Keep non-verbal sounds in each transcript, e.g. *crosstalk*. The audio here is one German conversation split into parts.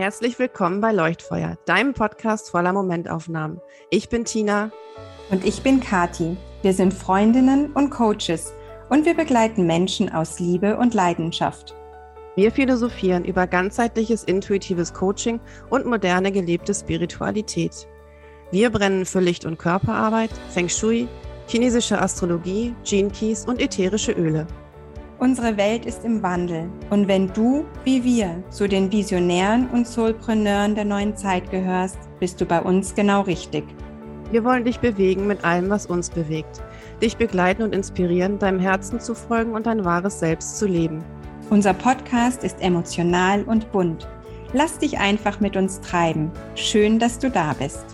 Herzlich willkommen bei Leuchtfeuer, deinem Podcast voller Momentaufnahmen. Ich bin Tina. Und ich bin Kati. Wir sind Freundinnen und Coaches und wir begleiten Menschen aus Liebe und Leidenschaft. Wir philosophieren über ganzheitliches intuitives Coaching und moderne gelebte Spiritualität. Wir brennen für Licht- und Körperarbeit, Feng Shui, chinesische Astrologie, Gene Keys und ätherische Öle. Unsere Welt ist im Wandel und wenn du, wie wir, zu den Visionären und Soulpreneuren der neuen Zeit gehörst, bist du bei uns genau richtig. Wir wollen dich bewegen mit allem, was uns bewegt, dich begleiten und inspirieren, deinem Herzen zu folgen und dein wahres Selbst zu leben. Unser Podcast ist emotional und bunt. Lass dich einfach mit uns treiben. Schön, dass du da bist.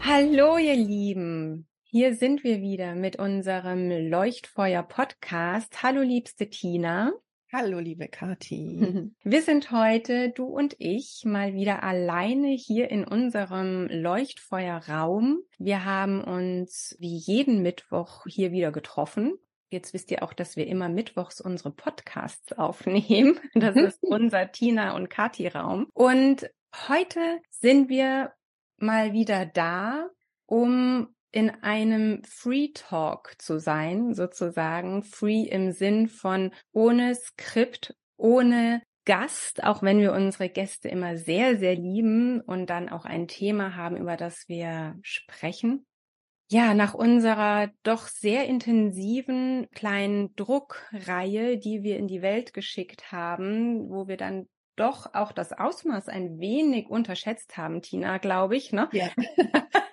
Hallo, ihr Lieben. Hier sind wir wieder mit unserem Leuchtfeuer-Podcast. Hallo, liebste Tina. Hallo, liebe Kathi. *laughs* Wir sind heute, du und ich, mal wieder alleine hier in unserem Leuchtfeuerraum. Wir haben uns wie jeden Mittwoch hier wieder getroffen. Jetzt wisst ihr auch, dass wir immer mittwochs unsere Podcasts aufnehmen. *laughs* Das ist *laughs* unser Tina und Kathi Raum. Und heute sind wir mal wieder da, um in einem Free Talk zu sein, sozusagen. Free im Sinn von ohne Skript, ohne Gast, auch wenn wir unsere Gäste immer sehr, sehr lieben und dann auch ein Thema haben, über das wir sprechen. Ja, nach unserer doch sehr intensiven kleinen Druckreihe, die wir in die Welt geschickt haben, wo wir dann doch auch das Ausmaß ein wenig unterschätzt haben, Tina, glaube ich, ne? Ja. *laughs*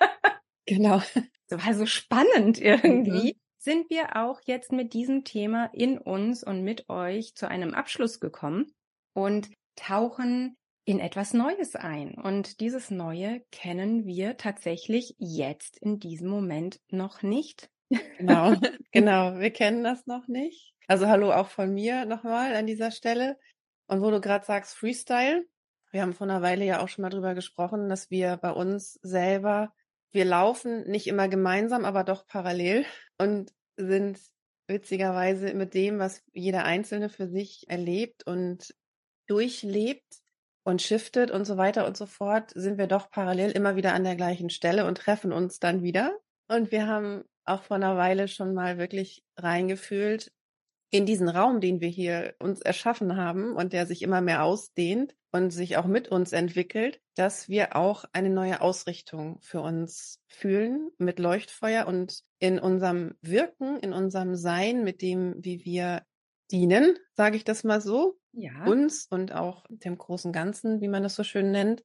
genau. *laughs* Das war so spannend irgendwie. Mhm. Sind wir auch jetzt mit diesem Thema in uns und mit euch zu einem Abschluss gekommen und tauchen in etwas Neues ein. Und dieses Neue kennen wir tatsächlich jetzt in diesem Moment noch nicht. Genau, *laughs* genau. Wir kennen das noch nicht. Also hallo auch von mir nochmal an dieser Stelle. Und wo du gerade sagst, Freestyle, wir haben vor einer Weile ja auch schon mal drüber gesprochen, dass wir bei uns selber, wir laufen nicht immer gemeinsam, aber doch parallel und sind witzigerweise mit dem, was jeder Einzelne für sich erlebt und durchlebt und shiftet und so weiter und so fort, sind wir doch parallel immer wieder an der gleichen Stelle und treffen uns dann wieder. Und wir haben auch vor einer Weile schon mal wirklich reingefühlt, in diesen Raum, den wir hier uns erschaffen haben und der sich immer mehr ausdehnt und sich auch mit uns entwickelt, dass wir auch eine neue Ausrichtung für uns fühlen mit Leuchtfeuer und in unserem Wirken, in unserem Sein, mit dem, wie wir dienen, sage ich das mal so, ja. uns und auch dem großen Ganzen, wie man das so schön nennt.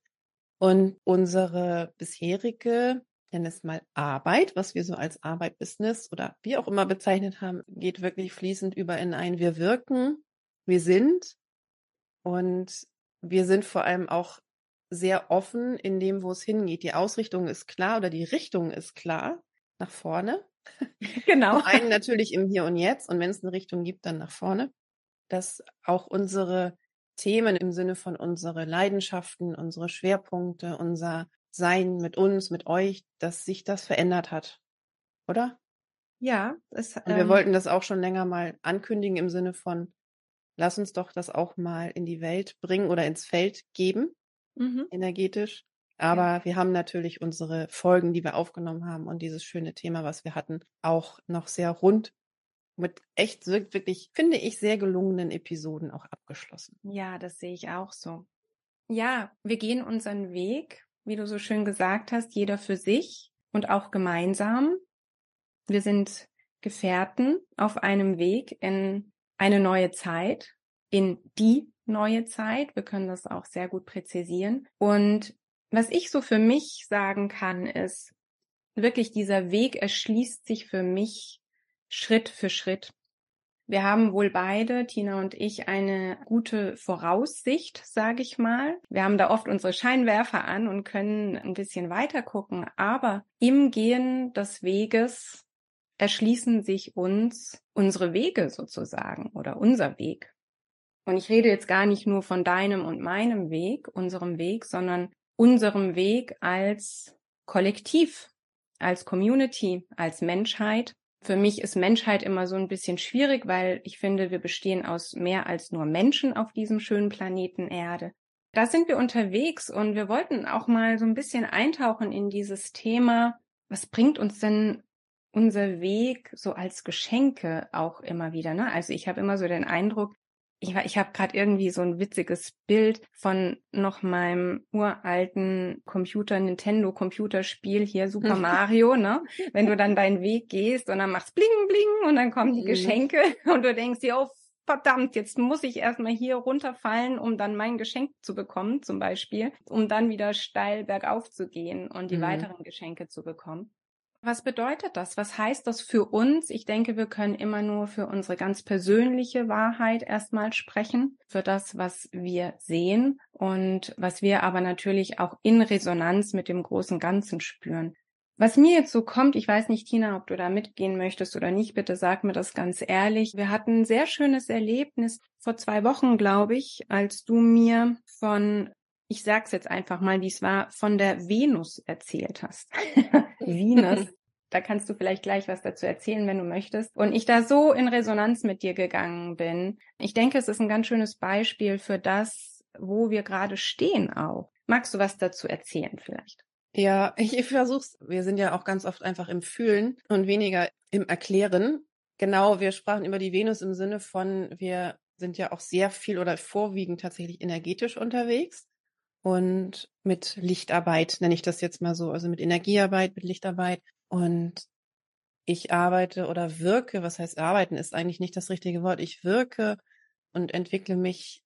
Und unsere bisherige nenne es mal Arbeit, was wir so als Arbeit, Business oder wie auch immer bezeichnet haben, geht wirklich fließend über in ein Wir wirken, wir sind und wir sind vor allem auch sehr offen in dem, wo es hingeht. Die Ausrichtung ist klar oder die Richtung ist klar nach vorne. *laughs* Genau. Einen natürlich im Hier und Jetzt und wenn es eine Richtung gibt, dann nach vorne. Dass auch unsere Themen im Sinne von unsere Leidenschaften, unsere Schwerpunkte, unser sein mit uns, mit euch, dass sich das verändert hat. Oder? Ja, es, Und wir ähm, wollten das auch schon länger mal ankündigen im Sinne von, lass uns doch das auch mal in die Welt bringen oder ins Feld geben, mhm. energetisch. Aber ja. wir haben natürlich unsere Folgen, die wir aufgenommen haben und dieses schöne Thema, was wir hatten, auch noch sehr rund mit echt wirklich, finde ich, sehr gelungenen Episoden auch abgeschlossen. Ja, das sehe ich auch so. Ja, wir gehen unseren Weg wie du so schön gesagt hast, jeder für sich und auch gemeinsam. Wir sind Gefährten auf einem Weg in eine neue Zeit, in die neue Zeit. Wir können das auch sehr gut präzisieren. Und was ich so für mich sagen kann, ist, wirklich dieser Weg erschließt sich für mich Schritt für Schritt. Wir haben wohl beide, Tina und ich, eine gute Voraussicht, sage ich mal. Wir haben da oft unsere Scheinwerfer an und können ein bisschen weiter gucken, aber im Gehen des Weges erschließen sich uns unsere Wege sozusagen oder unser Weg. Und ich rede jetzt gar nicht nur von deinem und meinem Weg, unserem Weg, sondern unserem Weg als Kollektiv, als Community, als Menschheit für mich ist Menschheit immer so ein bisschen schwierig, weil ich finde, wir bestehen aus mehr als nur Menschen auf diesem schönen Planeten Erde. Da sind wir unterwegs und wir wollten auch mal so ein bisschen eintauchen in dieses Thema. Was bringt uns denn unser Weg so als Geschenke auch immer wieder? Ne? Also ich habe immer so den Eindruck, ich, ich habe gerade irgendwie so ein witziges Bild von noch meinem uralten Computer, Nintendo Computerspiel hier, Super Mario, ne? *laughs* Wenn du dann deinen Weg gehst und dann machst bling bling und dann kommen die mhm. Geschenke *laughs* und du denkst dir, oh verdammt, jetzt muss ich erstmal hier runterfallen, um dann mein Geschenk zu bekommen, zum Beispiel, um dann wieder steil bergauf zu gehen und die mhm. weiteren Geschenke zu bekommen. Was bedeutet das? Was heißt das für uns? Ich denke, wir können immer nur für unsere ganz persönliche Wahrheit erstmal sprechen, für das, was wir sehen und was wir aber natürlich auch in Resonanz mit dem großen Ganzen spüren. Was mir jetzt so kommt, ich weiß nicht, Tina, ob du da mitgehen möchtest oder nicht, bitte sag mir das ganz ehrlich. Wir hatten ein sehr schönes Erlebnis vor zwei Wochen, glaube ich, als du mir von ich sag's jetzt einfach mal, wie es war, von der Venus erzählt hast. *laughs* Venus. *laughs* Da kannst du vielleicht gleich was dazu erzählen, wenn du möchtest. Und ich da so in Resonanz mit dir gegangen bin. Ich denke, es ist ein ganz schönes Beispiel für das, wo wir gerade stehen auch. Magst du was dazu erzählen vielleicht? Ja, ich versuch's. Wir sind ja auch ganz oft einfach im Fühlen und weniger im Erklären. Genau, wir sprachen über die Venus im Sinne von, wir sind ja auch sehr viel oder vorwiegend tatsächlich energetisch unterwegs und mit Lichtarbeit, nenne ich das jetzt mal so, also mit Energiearbeit, mit Lichtarbeit. Und ich arbeite oder wirke, was heißt arbeiten, ist eigentlich nicht das richtige Wort. Ich wirke und entwickle mich,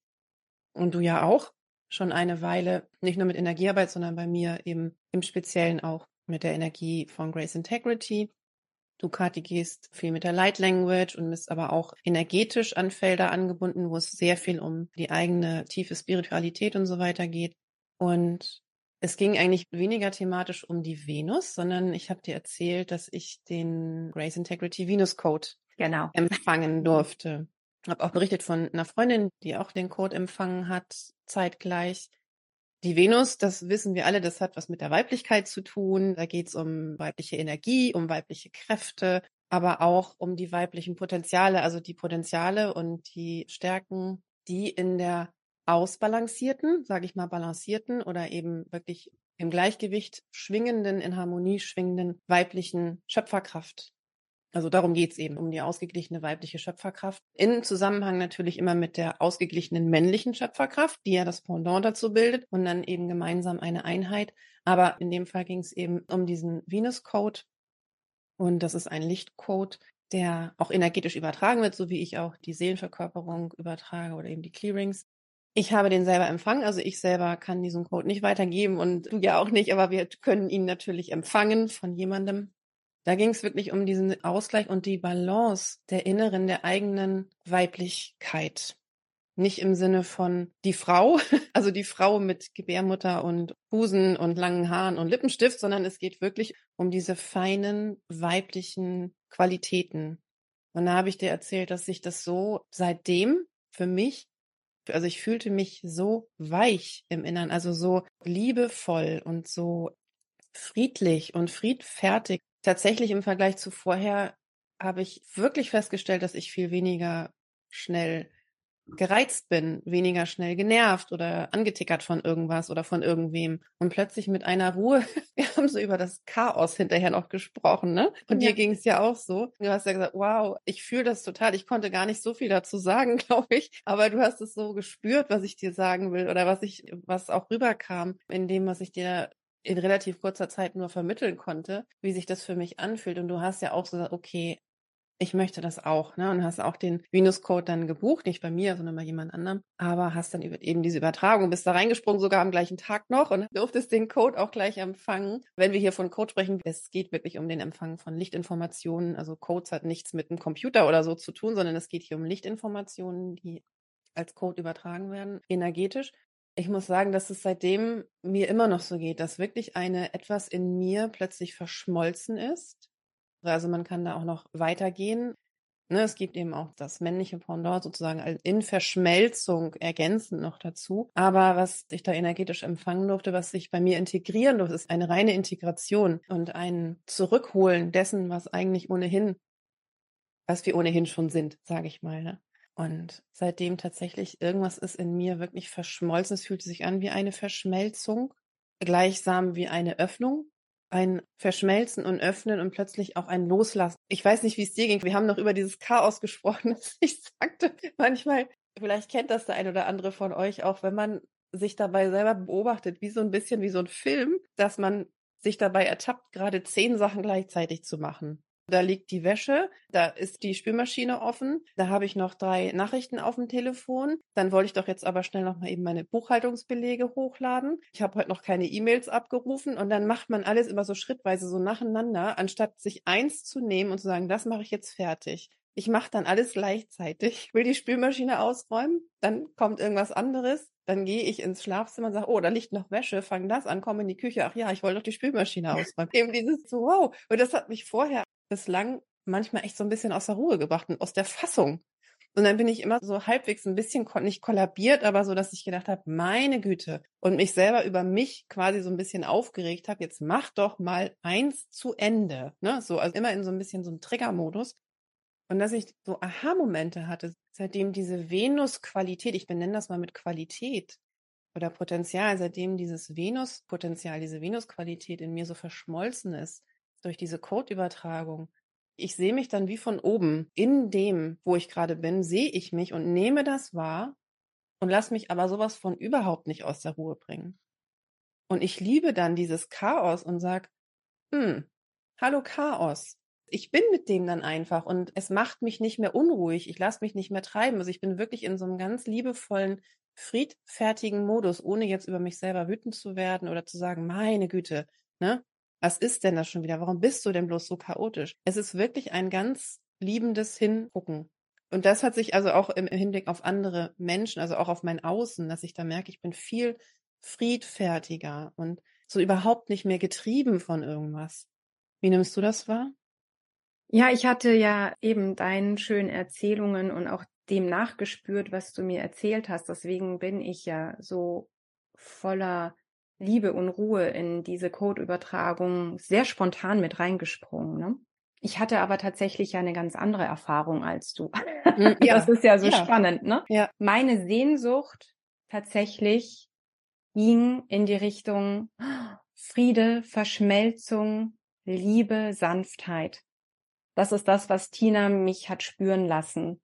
und du ja auch, schon eine Weile, nicht nur mit Energiearbeit, sondern bei mir eben im Speziellen auch mit der Energie von Grace Integrity. Du, Kathi, gehst viel mit der Light Language und bist aber auch energetisch an Felder angebunden, wo es sehr viel um die eigene tiefe Spiritualität und so weiter geht. Und es ging eigentlich weniger thematisch um die Venus, sondern ich habe dir erzählt, dass ich den Grace Integrity Venus Code genau. empfangen durfte. Habe auch berichtet von einer Freundin, die auch den Code empfangen hat, zeitgleich. Die Venus, das wissen wir alle, das hat was mit der Weiblichkeit zu tun. Da geht es um weibliche Energie, um weibliche Kräfte, aber auch um die weiblichen Potenziale, also die Potenziale und die Stärken, die in der ausbalancierten, sage ich mal balancierten oder eben wirklich im Gleichgewicht schwingenden, in Harmonie schwingenden weiblichen Schöpferkraft. Also darum geht's eben, um die ausgeglichene weibliche Schöpferkraft. In Zusammenhang natürlich immer mit der ausgeglichenen männlichen Schöpferkraft, die ja das Pendant dazu bildet und dann eben gemeinsam eine Einheit. Aber in dem Fall ging es eben um diesen Venus-Code. Und das ist ein Lichtcode, der auch energetisch übertragen wird, so wie ich auch die Seelenverkörperung übertrage oder eben die Clearings. Ich habe den selber empfangen, also ich selber kann diesen Code nicht weitergeben und du ja auch nicht, aber wir können ihn natürlich empfangen von jemandem. Da ging es wirklich um diesen Ausgleich und die Balance der inneren, der eigenen Weiblichkeit. Nicht im Sinne von die Frau, *laughs* also die Frau mit Gebärmutter und Busen und langen Haaren und Lippenstift, sondern es geht wirklich um diese feinen weiblichen Qualitäten. Und da habe ich dir erzählt, dass sich das so seitdem für mich also ich fühlte mich so weich im Innern, also so liebevoll und so friedlich und friedfertig. Tatsächlich im Vergleich zu vorher habe ich wirklich festgestellt, dass ich viel weniger schnell gereizt bin, weniger schnell genervt oder angetickert von irgendwas oder von irgendwem und plötzlich mit einer Ruhe, *laughs* wir haben so über das Chaos hinterher noch gesprochen, ne? Und ja. dir ging es ja auch so. Du hast ja gesagt, wow, ich fühle das total. Ich konnte gar nicht so viel dazu sagen, *laughs* glaube ich, aber du hast es so gespürt, was ich dir sagen will oder was ich, was auch rüberkam in dem, was ich dir in relativ kurzer Zeit nur vermitteln konnte, wie sich das für mich anfühlt. Und du hast ja auch so gesagt, okay, ich möchte das auch, ne? Und hast auch den Venus-Code dann gebucht, nicht bei mir, sondern bei jemand anderem. Aber hast dann eben diese Übertragung, bist da reingesprungen, sogar am gleichen Tag noch und durftest den Code auch gleich empfangen. Wenn wir hier von Code sprechen, es geht wirklich um den Empfang von Lichtinformationen. Also Codes hat nichts mit einem Computer oder so zu tun, sondern es geht hier um Lichtinformationen, die als Code übertragen werden, energetisch. Ich muss sagen, dass es seitdem mir immer noch so geht, dass wirklich eine etwas in mir plötzlich verschmolzen ist also man kann da auch noch weitergehen. Ne, es gibt eben auch das männliche Pendant sozusagen in Verschmelzung ergänzend noch dazu. Aber was ich da energetisch empfangen durfte, was sich bei mir integrieren durfte, ist eine reine Integration und ein Zurückholen dessen, was eigentlich ohnehin, was wir ohnehin schon sind, sage ich mal. Ne? Und seitdem tatsächlich irgendwas ist in mir wirklich verschmolzen. Es fühlt sich an wie eine Verschmelzung, gleichsam wie eine Öffnung. Ein Verschmelzen und Öffnen und plötzlich auch ein Loslassen. Ich weiß nicht, wie es dir ging. Wir haben noch über dieses Chaos *laughs* gesprochen, dass ich sagte, manchmal, vielleicht kennt das der ein oder andere von euch auch, wenn man sich dabei selber beobachtet, wie so ein bisschen wie so ein Film, dass man sich dabei ertappt, gerade zehn Sachen gleichzeitig zu machen. Da liegt die Wäsche, da ist die Spülmaschine offen, da habe ich noch drei Nachrichten auf dem Telefon. Dann wollte ich doch jetzt aber schnell noch mal eben meine Buchhaltungsbelege hochladen. Ich habe heute noch keine E-Mails abgerufen und dann macht man alles immer so schrittweise so nacheinander, anstatt sich eins zu nehmen und zu sagen, das mache ich jetzt fertig. Ich mache dann alles gleichzeitig. Ich will die Spülmaschine ausräumen, dann kommt irgendwas anderes, dann gehe ich ins Schlafzimmer und sage, oh, da liegt noch Wäsche, fang das an, komme in die Küche. Ach ja, ich wollte doch die Spülmaschine ausräumen. Eben dieses so, wow. Und das hat mich vorher bislang manchmal echt so ein bisschen aus der Ruhe gebracht und aus der Fassung. Und dann bin ich immer so halbwegs ein bisschen nicht kollabiert, aber so, dass ich gedacht habe, meine Güte, und mich selber über mich quasi so ein bisschen aufgeregt habe, jetzt mach doch mal eins zu Ende. Ne? So, also immer in so ein bisschen so einem Triggermodus. Und dass ich so Aha-Momente hatte, seitdem diese Venus-Qualität, ich benenne das mal mit Qualität oder Potenzial, seitdem dieses Venus-Potenzial, diese Venus-Qualität in mir so verschmolzen ist, durch diese Codeübertragung. Ich sehe mich dann wie von oben. In dem, wo ich gerade bin, sehe ich mich und nehme das wahr und lasse mich aber sowas von überhaupt nicht aus der Ruhe bringen. Und ich liebe dann dieses Chaos und sag, hm, hallo Chaos. Ich bin mit dem dann einfach und es macht mich nicht mehr unruhig. Ich lasse mich nicht mehr treiben. Also ich bin wirklich in so einem ganz liebevollen, friedfertigen Modus, ohne jetzt über mich selber wütend zu werden oder zu sagen, meine Güte, ne? Was ist denn das schon wieder? Warum bist du denn bloß so chaotisch? Es ist wirklich ein ganz liebendes Hingucken. Und das hat sich also auch im, Hinblick auf andere Menschen, also auch auf mein Außen, dass ich da merke, ich bin viel friedfertiger und so überhaupt nicht mehr getrieben von irgendwas. Wie nimmst du das wahr? Ja, ich hatte ja eben deinen schönen Erzählungen und auch dem nachgespürt, was du mir erzählt hast. Deswegen bin ich ja so voller Liebe und Ruhe in diese Codeübertragung sehr spontan mit reingesprungen. Ne? Ich hatte aber tatsächlich ja eine ganz andere Erfahrung als du. Hm, *laughs* ja. Das ist ja so ja. spannend, ne? Ja. Meine Sehnsucht tatsächlich ging in die Richtung Friede, Verschmelzung, Liebe, Sanftheit. Das ist das, was Tina mich hat spüren lassen.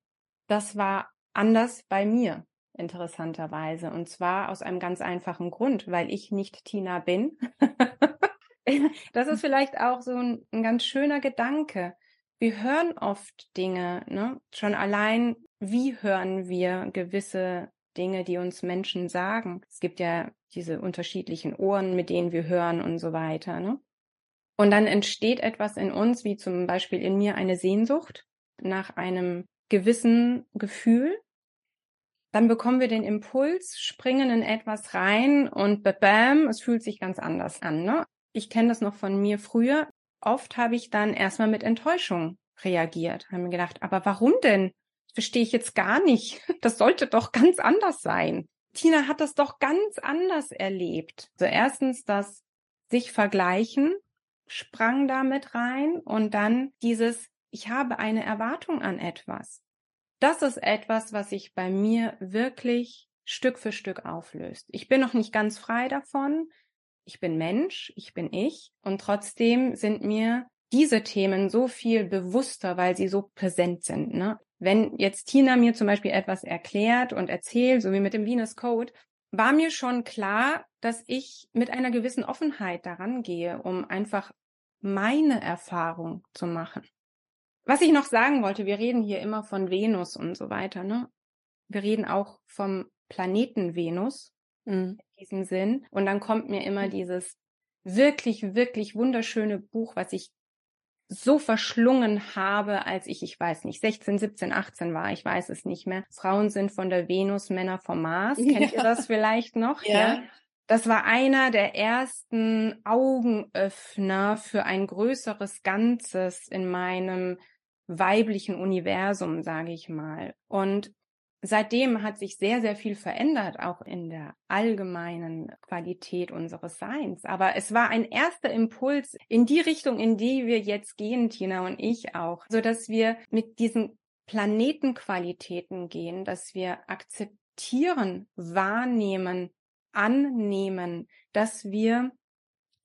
Das war anders bei mir interessanterweise. Und zwar aus einem ganz einfachen Grund, weil ich nicht Tina bin. *laughs* das ist vielleicht auch so ein, ein, ganz schöner Gedanke. Wir hören oft Dinge, ne? Schon allein, wie hören wir gewisse Dinge, die uns Menschen sagen. Es gibt ja diese unterschiedlichen Ohren, mit denen wir hören und so weiter, ne? Und dann entsteht etwas in uns, wie zum Beispiel in mir eine Sehnsucht nach einem gewissen Gefühl, dann bekommen wir den Impuls, springen in etwas rein und bam, es fühlt sich ganz anders an. Ne? Ich kenne das noch von mir früher. Oft habe ich dann erstmal mit Enttäuschung reagiert, habe mir gedacht, aber warum denn? Verstehe ich jetzt gar nicht. *laughs* Das sollte doch ganz anders sein. Tina hat das doch ganz anders erlebt. Also erstens das sich vergleichen sprang da mit rein und dann dieses, ich habe eine Erwartung an etwas das ist etwas, was sich bei mir wirklich Stück für Stück auflöst. Ich bin noch nicht ganz frei davon. Ich bin Mensch, ich bin ich und trotzdem sind mir diese Themen so viel bewusster, weil sie so präsent sind. Ne? Wenn jetzt Tina mir zum Beispiel etwas erklärt und erzählt, so wie mit dem Venus Code, war mir schon klar, dass ich mit einer gewissen Offenheit daran gehe, um einfach meine Erfahrung zu machen. Was ich noch sagen wollte, wir reden hier immer von Venus und so weiter, ne? Wir reden auch vom Planeten Venus mhm. in diesem Sinn. Und dann kommt mir immer mhm. dieses wirklich, wirklich wunderschöne Buch, was ich so verschlungen habe, als ich, ich weiß nicht, 16, 17, 18 war, ich weiß es nicht mehr. Frauen sind von der Venus, Männer vom Mars. *laughs* Kennt ja. ihr das vielleicht noch? Ja. ja. Das war einer der ersten Augenöffner für ein größeres Ganzes in meinem weiblichen Universum, sage ich mal. Und seitdem hat sich sehr, sehr viel verändert, auch in der allgemeinen Qualität unseres Seins. Aber es war ein erster Impuls in die Richtung, in die wir jetzt gehen, Tina und ich auch, so dass wir mit diesen Planetenqualitäten gehen, dass wir akzeptieren, wahrnehmen, annehmen, dass wir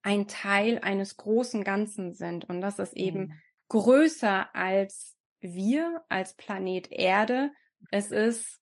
ein Teil eines großen Ganzen sind und dass es eben mhm. größer als wir, als Planet Erde. Es ist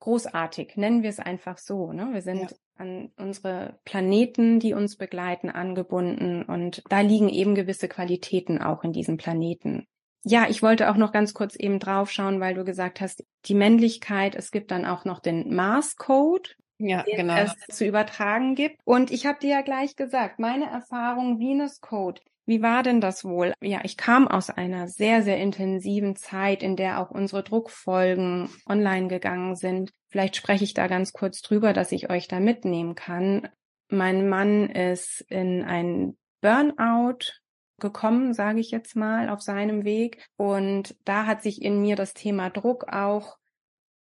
großartig, nennen wir es einfach so. Ne? Wir sind ja. an unsere Planeten, die uns begleiten, angebunden und da liegen eben gewisse Qualitäten auch in diesem Planeten. Ja, ich wollte auch noch ganz kurz eben draufschauen, weil du gesagt hast, die Männlichkeit, es gibt dann auch noch den Mars-Code, ja, genau. es zu übertragen gibt. Und ich habe dir ja gleich gesagt, meine Erfahrung Venus Code, wie war denn das wohl? Ja, ich kam aus einer sehr, sehr intensiven Zeit, in der auch unsere Druckfolgen online gegangen sind. Vielleicht spreche ich da ganz kurz drüber, dass ich euch da mitnehmen kann. Mein Mann ist in ein Burnout gekommen, sage ich jetzt mal, auf seinem Weg. Und da hat sich in mir das Thema Druck auch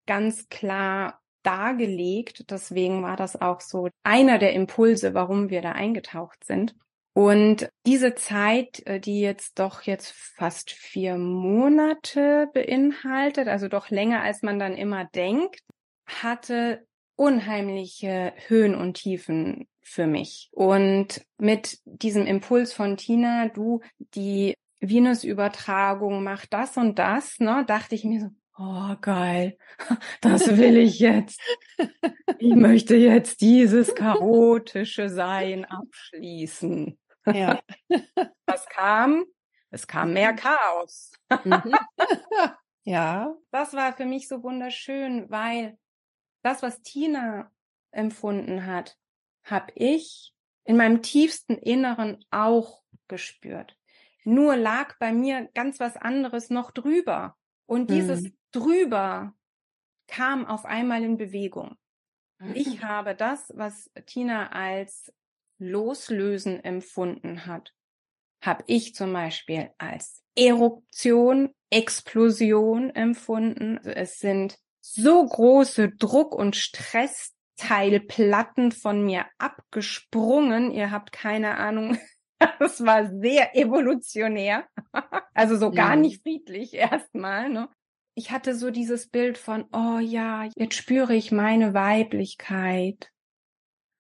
ganz klar dargelegt. Deswegen war das auch so einer der Impulse, warum wir da eingetaucht sind. Und diese Zeit, äh, die jetzt doch jetzt fast vier Monate beinhaltet, also doch länger als man dann immer denkt, hatte unheimliche Höhen und Tiefen für mich. Und mit diesem Impuls von Tina, du, die Venus-Übertragung macht das und das, ne, dachte ich mir so, oh geil, *laughs* das will ich jetzt. Ich möchte jetzt dieses chaotische Sein abschließen. Ja. *laughs* Was kam? Es kam mehr mhm. Chaos. Mhm. *laughs* ja. Das war für mich so wunderschön, weil das, was Tina empfunden hat, habe ich in meinem tiefsten Inneren auch gespürt. Nur lag bei mir ganz was anderes noch drüber. Und dieses mhm. Drüber kam auf einmal in Bewegung. Ich habe das, was Tina als Loslösen empfunden hat, habe ich zum Beispiel als Eruption, Explosion empfunden. Also es sind so große Druck- und Stressteilplatten von mir abgesprungen. Ihr habt keine Ahnung. *laughs* Das war sehr evolutionär. Also so gar nicht friedlich erstmal. Ne? Ich hatte so dieses Bild von, oh ja, jetzt spüre ich meine Weiblichkeit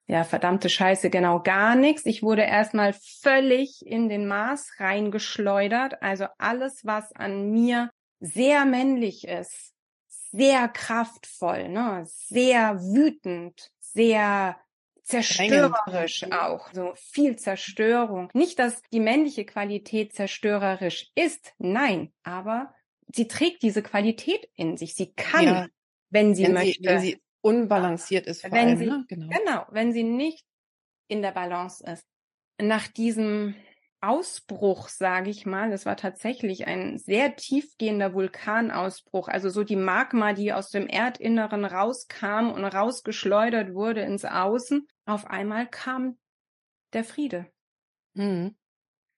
ja, verdammte Scheiße, genau gar nichts. Ich wurde erstmal völlig in den Mars reingeschleudert. Also alles, was an mir sehr männlich ist, sehr kraftvoll, ne, sehr wütend, sehr zerstörerisch auch, so viel Zerstörung. Nicht, dass die männliche Qualität zerstörerisch ist, nein, aber sie trägt diese Qualität in sich. Sie kann, ja, wenn sie wenn möchte. Sie, wenn sie unbalanciert ist. Vor wenn allem, sie, ne? genau. genau, wenn sie nicht in der Balance ist. Nach diesem Ausbruch, sage ich mal, das war tatsächlich ein sehr tiefgehender Vulkanausbruch, also so die Magma, die aus dem Erdinneren rauskam und rausgeschleudert wurde ins Außen. Auf einmal kam der Friede. Mhm.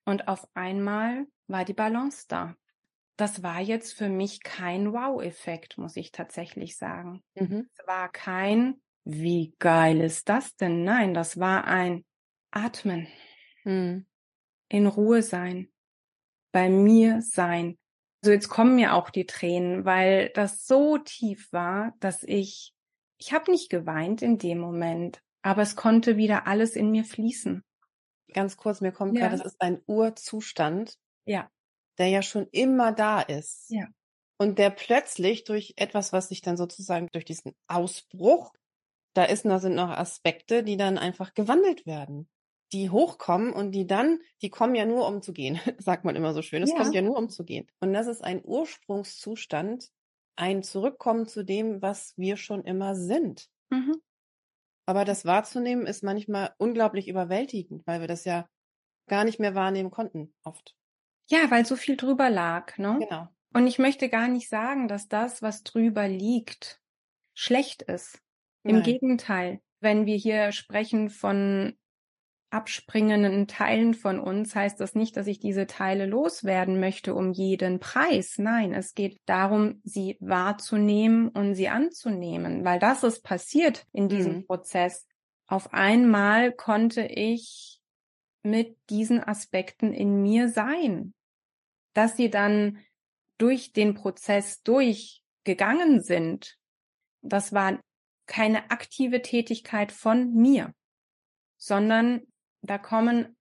Und auf einmal war die Balance da das war jetzt für mich kein Wow-Effekt, muss ich tatsächlich sagen. Mhm. Es war kein, wie geil ist das denn? Nein, das war ein Atmen, mhm. in Ruhe sein, bei mir sein. Also jetzt kommen mir auch die Tränen, weil das so tief war, dass ich, ich habe nicht geweint in dem Moment, aber es konnte wieder alles in mir fließen. Ganz kurz, mir kommt ja. gerade, das ist ein Urzustand. Ja der ja schon immer da ist. Ja. Und der plötzlich durch etwas, was sich dann sozusagen durch diesen Ausbruch, da ist, da sind noch Aspekte, die dann einfach gewandelt werden, die hochkommen und die dann, die kommen ja nur um zu gehen, *laughs* sagt man immer so schön. Es ja. kommt ja nur um zu gehen. Und das ist ein Ursprungszustand, ein Zurückkommen zu dem, was wir schon immer sind. Mhm. Aber das wahrzunehmen ist manchmal unglaublich überwältigend, weil wir das ja gar nicht mehr wahrnehmen konnten, oft. Ja, weil so viel drüber lag, ne? Genau. Und ich möchte gar nicht sagen, dass das, was drüber liegt, schlecht ist. Im Nein. Gegenteil, wenn wir hier sprechen von abspringenden Teilen von uns, heißt das nicht, dass ich diese Teile loswerden möchte um jeden Preis. Nein, es geht darum, sie wahrzunehmen und sie anzunehmen, weil das ist passiert in diesem mhm. Prozess. Auf einmal konnte ich mit diesen Aspekten in mir sein dass sie dann durch den Prozess durchgegangen sind, das war keine aktive Tätigkeit von mir, sondern da kommen,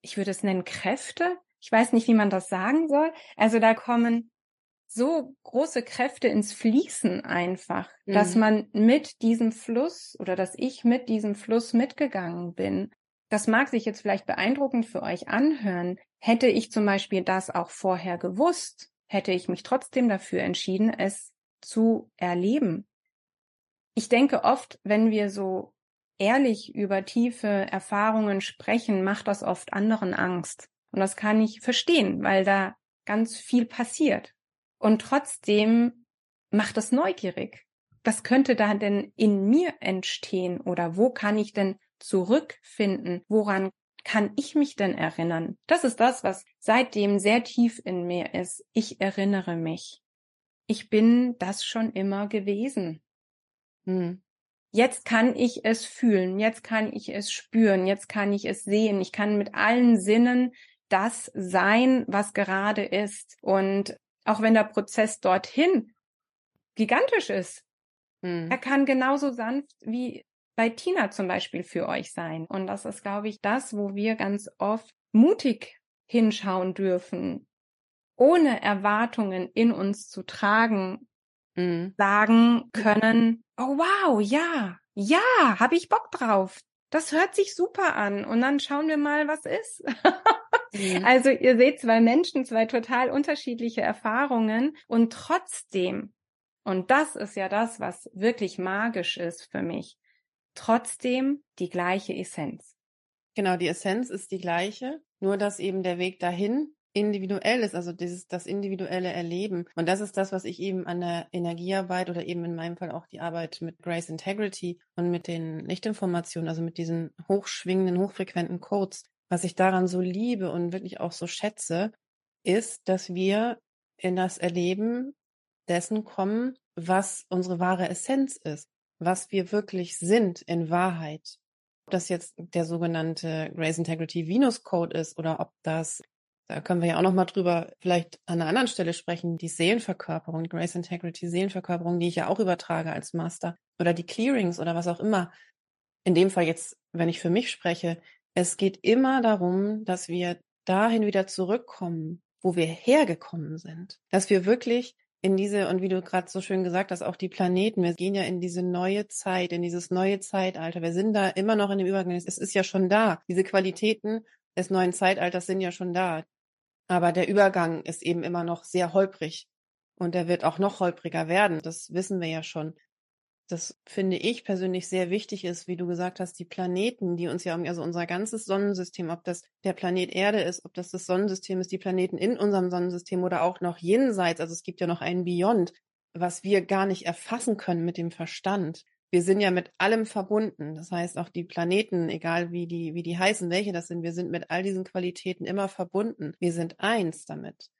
ich würde es nennen, Kräfte. Ich weiß nicht, wie man das sagen soll. Also da kommen so große Kräfte ins Fließen einfach, mhm. dass man mit diesem Fluss oder dass ich mit diesem Fluss mitgegangen bin. Das mag sich jetzt vielleicht beeindruckend für euch anhören. Hätte ich zum Beispiel das auch vorher gewusst, hätte ich mich trotzdem dafür entschieden, es zu erleben. Ich denke oft, wenn wir so ehrlich über tiefe Erfahrungen sprechen, macht das oft anderen Angst. Und das kann ich verstehen, weil da ganz viel passiert. Und trotzdem macht das neugierig. Was könnte da denn in mir entstehen oder wo kann ich denn zurückfinden? Woran kann ich mich denn erinnern? Das ist das, was seitdem sehr tief in mir ist. Ich erinnere mich. Ich bin das schon immer gewesen. Hm. Jetzt kann ich es fühlen, jetzt kann ich es spüren, jetzt kann ich es sehen. Ich kann mit allen Sinnen das sein, was gerade ist. Und auch wenn der Prozess dorthin gigantisch ist, hm. er kann genauso sanft wie bei Tina zum Beispiel für euch sein. Und das ist, glaube ich, das, wo wir ganz oft mutig hinschauen dürfen, ohne Erwartungen in uns zu tragen, mhm. sagen können, oh wow, ja, ja, habe ich Bock drauf. Das hört sich super an. Und dann schauen wir mal, was ist. mhm. *laughs* Also ihr seht zwei Menschen, zwei total unterschiedliche Erfahrungen und trotzdem, und das ist ja das, was wirklich magisch ist für mich, trotzdem die gleiche Essenz. Genau, die Essenz ist die gleiche, nur dass eben der Weg dahin individuell ist, also dieses, das individuelle Erleben. Und das ist das, was ich eben an der Energiearbeit oder eben in meinem Fall auch die Arbeit mit Grace Integrity und mit den Lichtinformationen, also mit diesen hochschwingenden, hochfrequenten Codes, was ich daran so liebe und wirklich auch so schätze, ist, dass wir in das Erleben dessen kommen, was unsere wahre Essenz ist, was wir wirklich sind in Wahrheit. Ob das jetzt der sogenannte Grace Integrity Venus Code ist oder ob das da können wir ja auch noch mal drüber vielleicht an einer anderen Stelle sprechen, die Seelenverkörperung, Grace Integrity Seelenverkörperung, die ich ja auch übertrage als Master oder die Clearings oder was auch immer. In dem Fall jetzt, wenn ich für mich spreche, es geht immer darum, dass wir dahin wieder zurückkommen, wo wir hergekommen sind, dass wir wirklich in diese, und wie du gerade so schön gesagt hast, auch die Planeten, wir gehen ja in diese neue Zeit, in dieses neue Zeitalter. Wir sind da immer noch in dem Übergang. Es ist ja schon da. Diese Qualitäten des neuen Zeitalters sind ja schon da. Aber der Übergang ist eben immer noch sehr holprig. Und der wird auch noch holpriger werden. Das wissen wir ja schon. Das finde ich persönlich sehr wichtig ist, wie du gesagt hast, die Planeten, die uns ja, also unser ganzes Sonnensystem, ob das der Planet Erde ist, ob das das Sonnensystem ist, die Planeten in unserem Sonnensystem oder auch noch jenseits, also es gibt ja noch einen Beyond, was wir gar nicht erfassen können mit dem Verstand wir sind ja mit allem verbunden. Das heißt, auch die Planeten, egal wie die, wie die heißen, welche das sind, wir sind mit all diesen Qualitäten immer verbunden. Wir sind eins damit.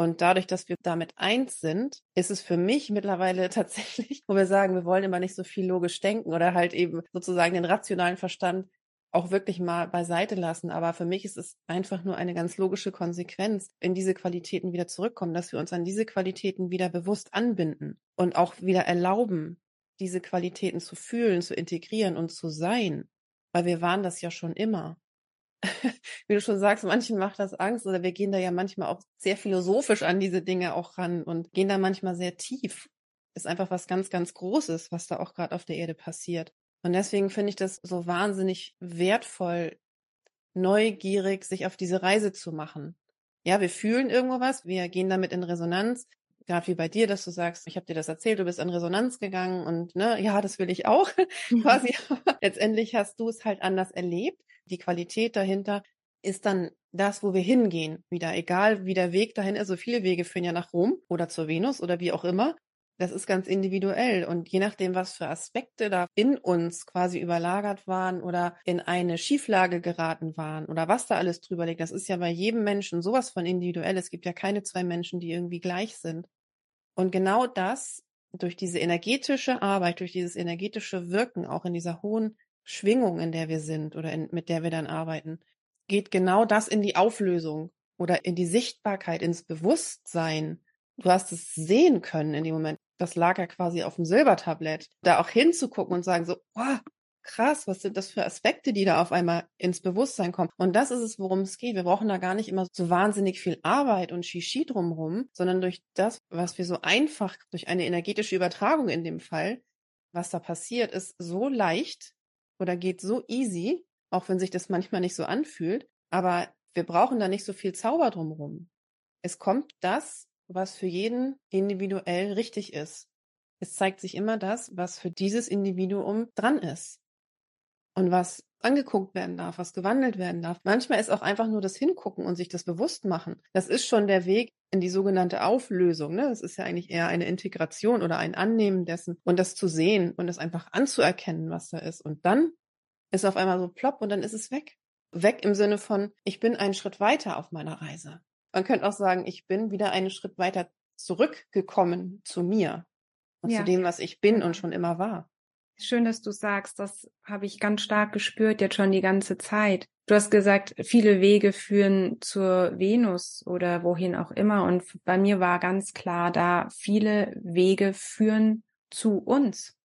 Und dadurch, dass wir damit eins sind, ist es für mich mittlerweile *laughs* tatsächlich, wo wir sagen, wir wollen immer nicht so viel logisch denken oder halt eben sozusagen den rationalen Verstand auch wirklich mal beiseite lassen. Aber für mich ist es einfach nur eine ganz logische Konsequenz, in diese Qualitäten wieder zurückkommen, dass wir uns an diese Qualitäten wieder bewusst anbinden und auch wieder erlauben, diese Qualitäten zu fühlen, zu integrieren und zu sein, weil wir waren das ja schon immer. *laughs* Wie du schon sagst, manchen macht das Angst oder wir gehen da ja manchmal auch sehr philosophisch an diese Dinge auch ran und gehen da manchmal sehr tief. Ist einfach was ganz, ganz Großes, was da auch gerade auf der Erde passiert. Und deswegen finde ich das so wahnsinnig wertvoll, neugierig, sich auf diese Reise zu machen. Ja, wir fühlen irgendwo was, wir gehen damit in Resonanz, gerade wie bei dir, dass du sagst, ich habe dir das erzählt, du bist in Resonanz gegangen und ne, ja, das will ich auch *laughs* quasi. Letztendlich hast du es halt anders erlebt. Die Qualität dahinter ist dann das, wo wir hingehen, wieder egal, wie der Weg dahin ist. So viele Wege führen ja nach Rom oder zur Venus oder wie auch immer. Das ist ganz individuell und je nachdem, was für Aspekte da in uns quasi überlagert waren oder in eine Schieflage geraten waren oder was da alles drüber liegt, das ist ja bei jedem Menschen sowas von individuell. Es gibt ja keine zwei Menschen, die irgendwie gleich sind. Und genau das durch diese energetische Arbeit, durch dieses energetische Wirken, auch in dieser hohen Schwingung, in der wir sind oder in, mit der wir dann arbeiten, geht genau das in die Auflösung. oder in die Sichtbarkeit, ins Bewusstsein. Du hast es sehen können in dem Moment. Das lag ja quasi auf dem Silbertablett. Da auch hinzugucken und sagen so, oh, krass, was sind das für Aspekte, die da auf einmal ins Bewusstsein kommen. Und das ist es, worum es geht. Wir brauchen da gar nicht immer so wahnsinnig viel Arbeit und Shishi drumherum, sondern durch das, was wir so einfach, durch eine energetische Übertragung in dem Fall, was da passiert, ist so leicht oder geht so easy, auch wenn sich das manchmal nicht so anfühlt. Aber wir brauchen da nicht so viel Zauber drumherum. Es kommt das, was für jeden individuell richtig ist. Es zeigt sich immer das, was für dieses Individuum dran ist und was angeguckt werden darf, was gewandelt werden darf. Manchmal ist auch einfach nur das Hingucken und sich das bewusst machen. Das ist schon der Weg in die sogenannte Auflösung. Ne? Das ist ja eigentlich eher eine Integration oder ein Annehmen dessen und das zu sehen und es einfach anzuerkennen, was da ist. Und dann ist auf einmal so plopp und dann ist es weg. Weg im Sinne von, ich bin einen Schritt weiter auf meiner Reise. Man könnte auch sagen, ich bin wieder einen Schritt weiter zurückgekommen zu mir und ja. zu dem, was ich bin und schon immer war. Schön, dass du sagst, das habe ich ganz stark gespürt jetzt schon die ganze Zeit. Du hast gesagt, viele Wege führen zur Venus oder wohin auch immer. Und bei mir war ganz klar da, viele Wege führen zu uns.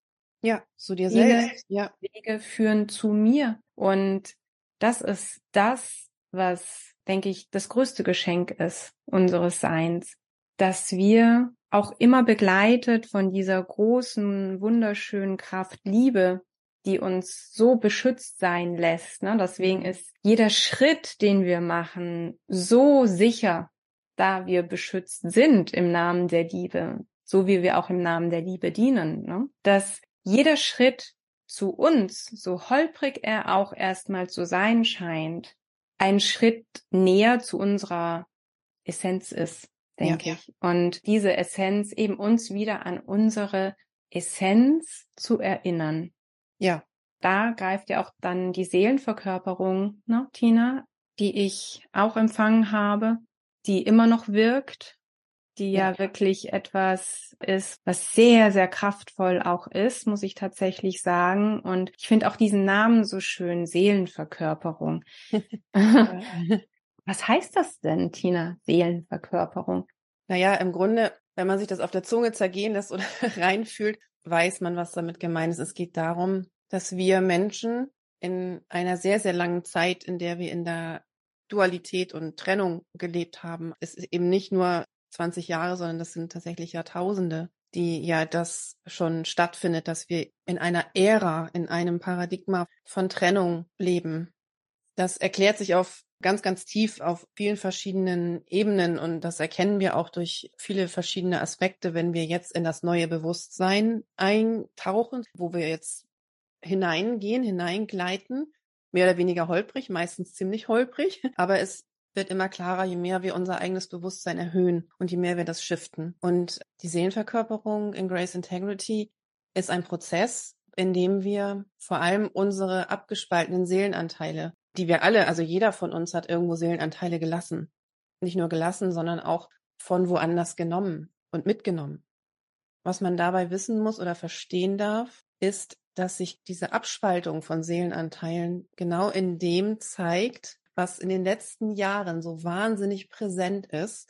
Ja, zu dir viele selbst. Ja. Wege führen zu mir. Und das ist das, was, denke ich, das größte Geschenk ist unseres Seins, dass wir auch immer begleitet von dieser großen, wunderschönen Kraft Liebe, die uns so beschützt sein lässt. Ne? Deswegen ist jeder Schritt, den wir machen, so sicher, da wir beschützt sind im Namen der Liebe, so wie wir auch im Namen der Liebe dienen, ne? dass jeder Schritt zu uns, so holprig er auch erstmal zu sein scheint, ein Schritt näher zu unserer Essenz ist denke ja, ich. Und diese Essenz eben uns wieder an unsere Essenz zu erinnern. Ja. Da greift ja auch dann die Seelenverkörperung, ne, Tina, die ich auch empfangen habe, die immer noch wirkt, die ja. ja wirklich etwas ist, was sehr, sehr kraftvoll auch ist, muss ich tatsächlich sagen. Und ich finde auch diesen Namen so schön, Seelenverkörperung. *laughs* *laughs* Was heißt das denn, Tina, Seelenverkörperung? Naja, im Grunde, wenn man sich das auf der Zunge zergehen lässt oder *laughs* reinfühlt, weiß man, was damit gemeint ist. Es geht darum, dass wir Menschen in einer sehr, sehr langen Zeit, in der wir in der Dualität und Trennung gelebt haben, es ist eben nicht nur 20 Jahre, sondern das sind tatsächlich Jahrtausende, die ja das schon stattfindet, dass wir in einer Ära, in einem Paradigma von Trennung leben. Das erklärt sich auf ganz, ganz tief auf vielen verschiedenen Ebenen und das erkennen wir auch durch viele verschiedene Aspekte, wenn wir jetzt in das neue Bewusstsein eintauchen, wo wir jetzt hineingehen, hineingleiten, mehr oder weniger holprig, meistens ziemlich holprig, aber es wird immer klarer, je mehr wir unser eigenes Bewusstsein erhöhen und je mehr wir das shiften. Und die Seelenverkörperung in Grace Integrity ist ein Prozess, in dem wir vor allem unsere abgespaltenen Seelenanteile die wir alle, also jeder von uns hat irgendwo Seelenanteile gelassen. Nicht nur gelassen, sondern auch von woanders genommen und mitgenommen. Was man dabei wissen muss oder verstehen darf, ist, dass sich diese Abspaltung von Seelenanteilen genau in dem zeigt, was in den letzten Jahren so wahnsinnig präsent ist,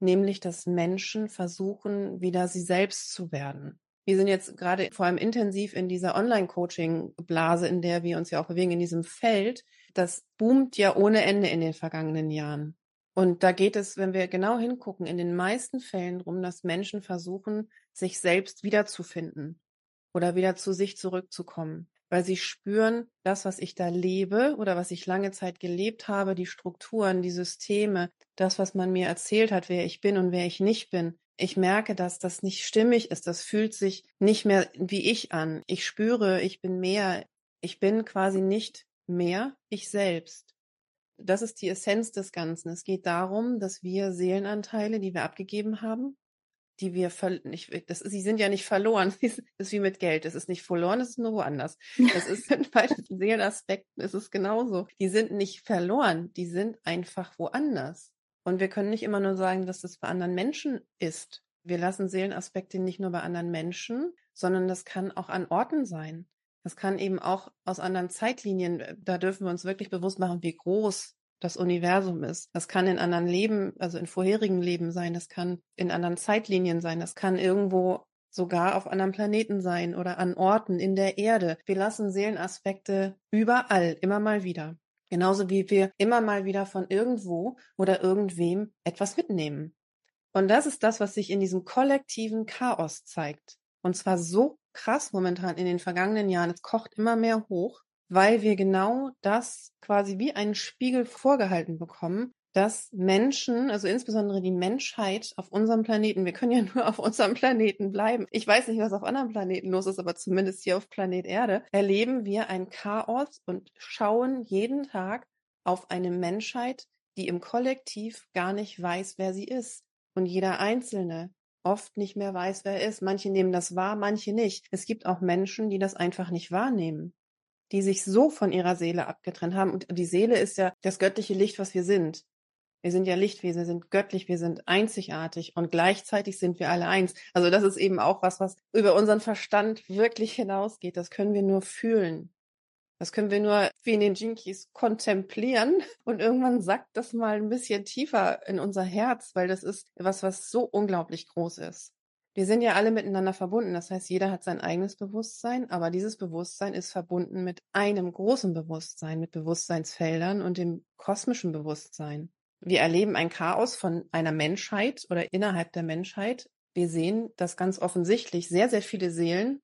nämlich dass Menschen versuchen, wieder sie selbst zu werden. Wir sind jetzt gerade vor allem intensiv in dieser Online-Coaching-Blase, in der wir uns ja auch bewegen, in diesem Feld, das boomt ja ohne Ende in den vergangenen Jahren. Und da geht es, wenn wir genau hingucken, in den meisten Fällen darum, dass Menschen versuchen, sich selbst wiederzufinden oder wieder zu sich zurückzukommen, weil sie spüren, das, was ich da lebe oder was ich lange Zeit gelebt habe, die Strukturen, die Systeme, das, was man mir erzählt hat, wer ich bin und wer ich nicht bin. Ich merke, dass das nicht stimmig ist. Das fühlt sich nicht mehr wie ich an. Ich spüre, ich bin mehr. Ich bin quasi nicht mehr ich selbst. Das ist die Essenz des Ganzen. Es geht darum, dass wir Seelenanteile, die wir abgegeben haben, die wir ver nicht, das ist, sie sind ja nicht verloren. *laughs* Das ist wie mit Geld. Es ist nicht verloren, es ist nur woanders. Das *laughs* ist *laughs* bei den Seelenaspekten ist es genauso. Die sind nicht verloren, die sind einfach woanders. Und wir können nicht immer nur sagen, dass das bei anderen Menschen ist. Wir lassen Seelenaspekte nicht nur bei anderen Menschen, sondern das kann auch an Orten sein. Das kann eben auch aus anderen Zeitlinien, äh, da dürfen wir uns wirklich bewusst machen, wie groß das Universum ist. Das kann in anderen Leben, also in vorherigen Leben sein, das kann in anderen Zeitlinien sein, das kann irgendwo sogar auf anderen Planeten sein oder an Orten in der Erde. Wir lassen Seelenaspekte überall, immer mal wieder. Genauso wie wir immer mal wieder von irgendwo oder irgendwem etwas mitnehmen. Und das ist das, was sich in diesem kollektiven Chaos zeigt. Und zwar so krass momentan in den vergangenen Jahren. Es kocht immer mehr hoch, weil wir genau das quasi wie einen Spiegel vorgehalten bekommen, dass Menschen, also insbesondere die Menschheit auf unserem Planeten, wir können ja nur auf unserem Planeten bleiben. Ich weiß nicht, was auf anderen Planeten los ist, aber zumindest hier auf Planet Erde erleben wir ein Chaos und schauen jeden Tag auf eine Menschheit, die im Kollektiv gar nicht weiß, wer sie ist. Und jeder Einzelne oft nicht mehr weiß, wer er ist. Manche nehmen das wahr, manche nicht. Es gibt auch Menschen, die das einfach nicht wahrnehmen, die sich so von ihrer Seele abgetrennt haben. Und die Seele ist ja das göttliche Licht, was wir sind. Wir sind ja Lichtwesen, wir sind göttlich, wir sind einzigartig und gleichzeitig sind wir alle eins. Also das ist eben auch was, was über unseren Verstand wirklich hinausgeht. Das können wir nur fühlen. Das können wir nur wie in den Jinkies kontemplieren und irgendwann sackt das mal ein bisschen tiefer in unser Herz, weil das ist was, was so unglaublich groß ist. Wir sind ja alle miteinander verbunden. Das heißt, jeder hat sein eigenes Bewusstsein, aber dieses Bewusstsein ist verbunden mit einem großen Bewusstsein, mit Bewusstseinsfeldern und dem kosmischen Bewusstsein. Wir erleben ein Chaos von einer Menschheit oder innerhalb der Menschheit. Wir sehen, dass ganz offensichtlich sehr, sehr viele Seelen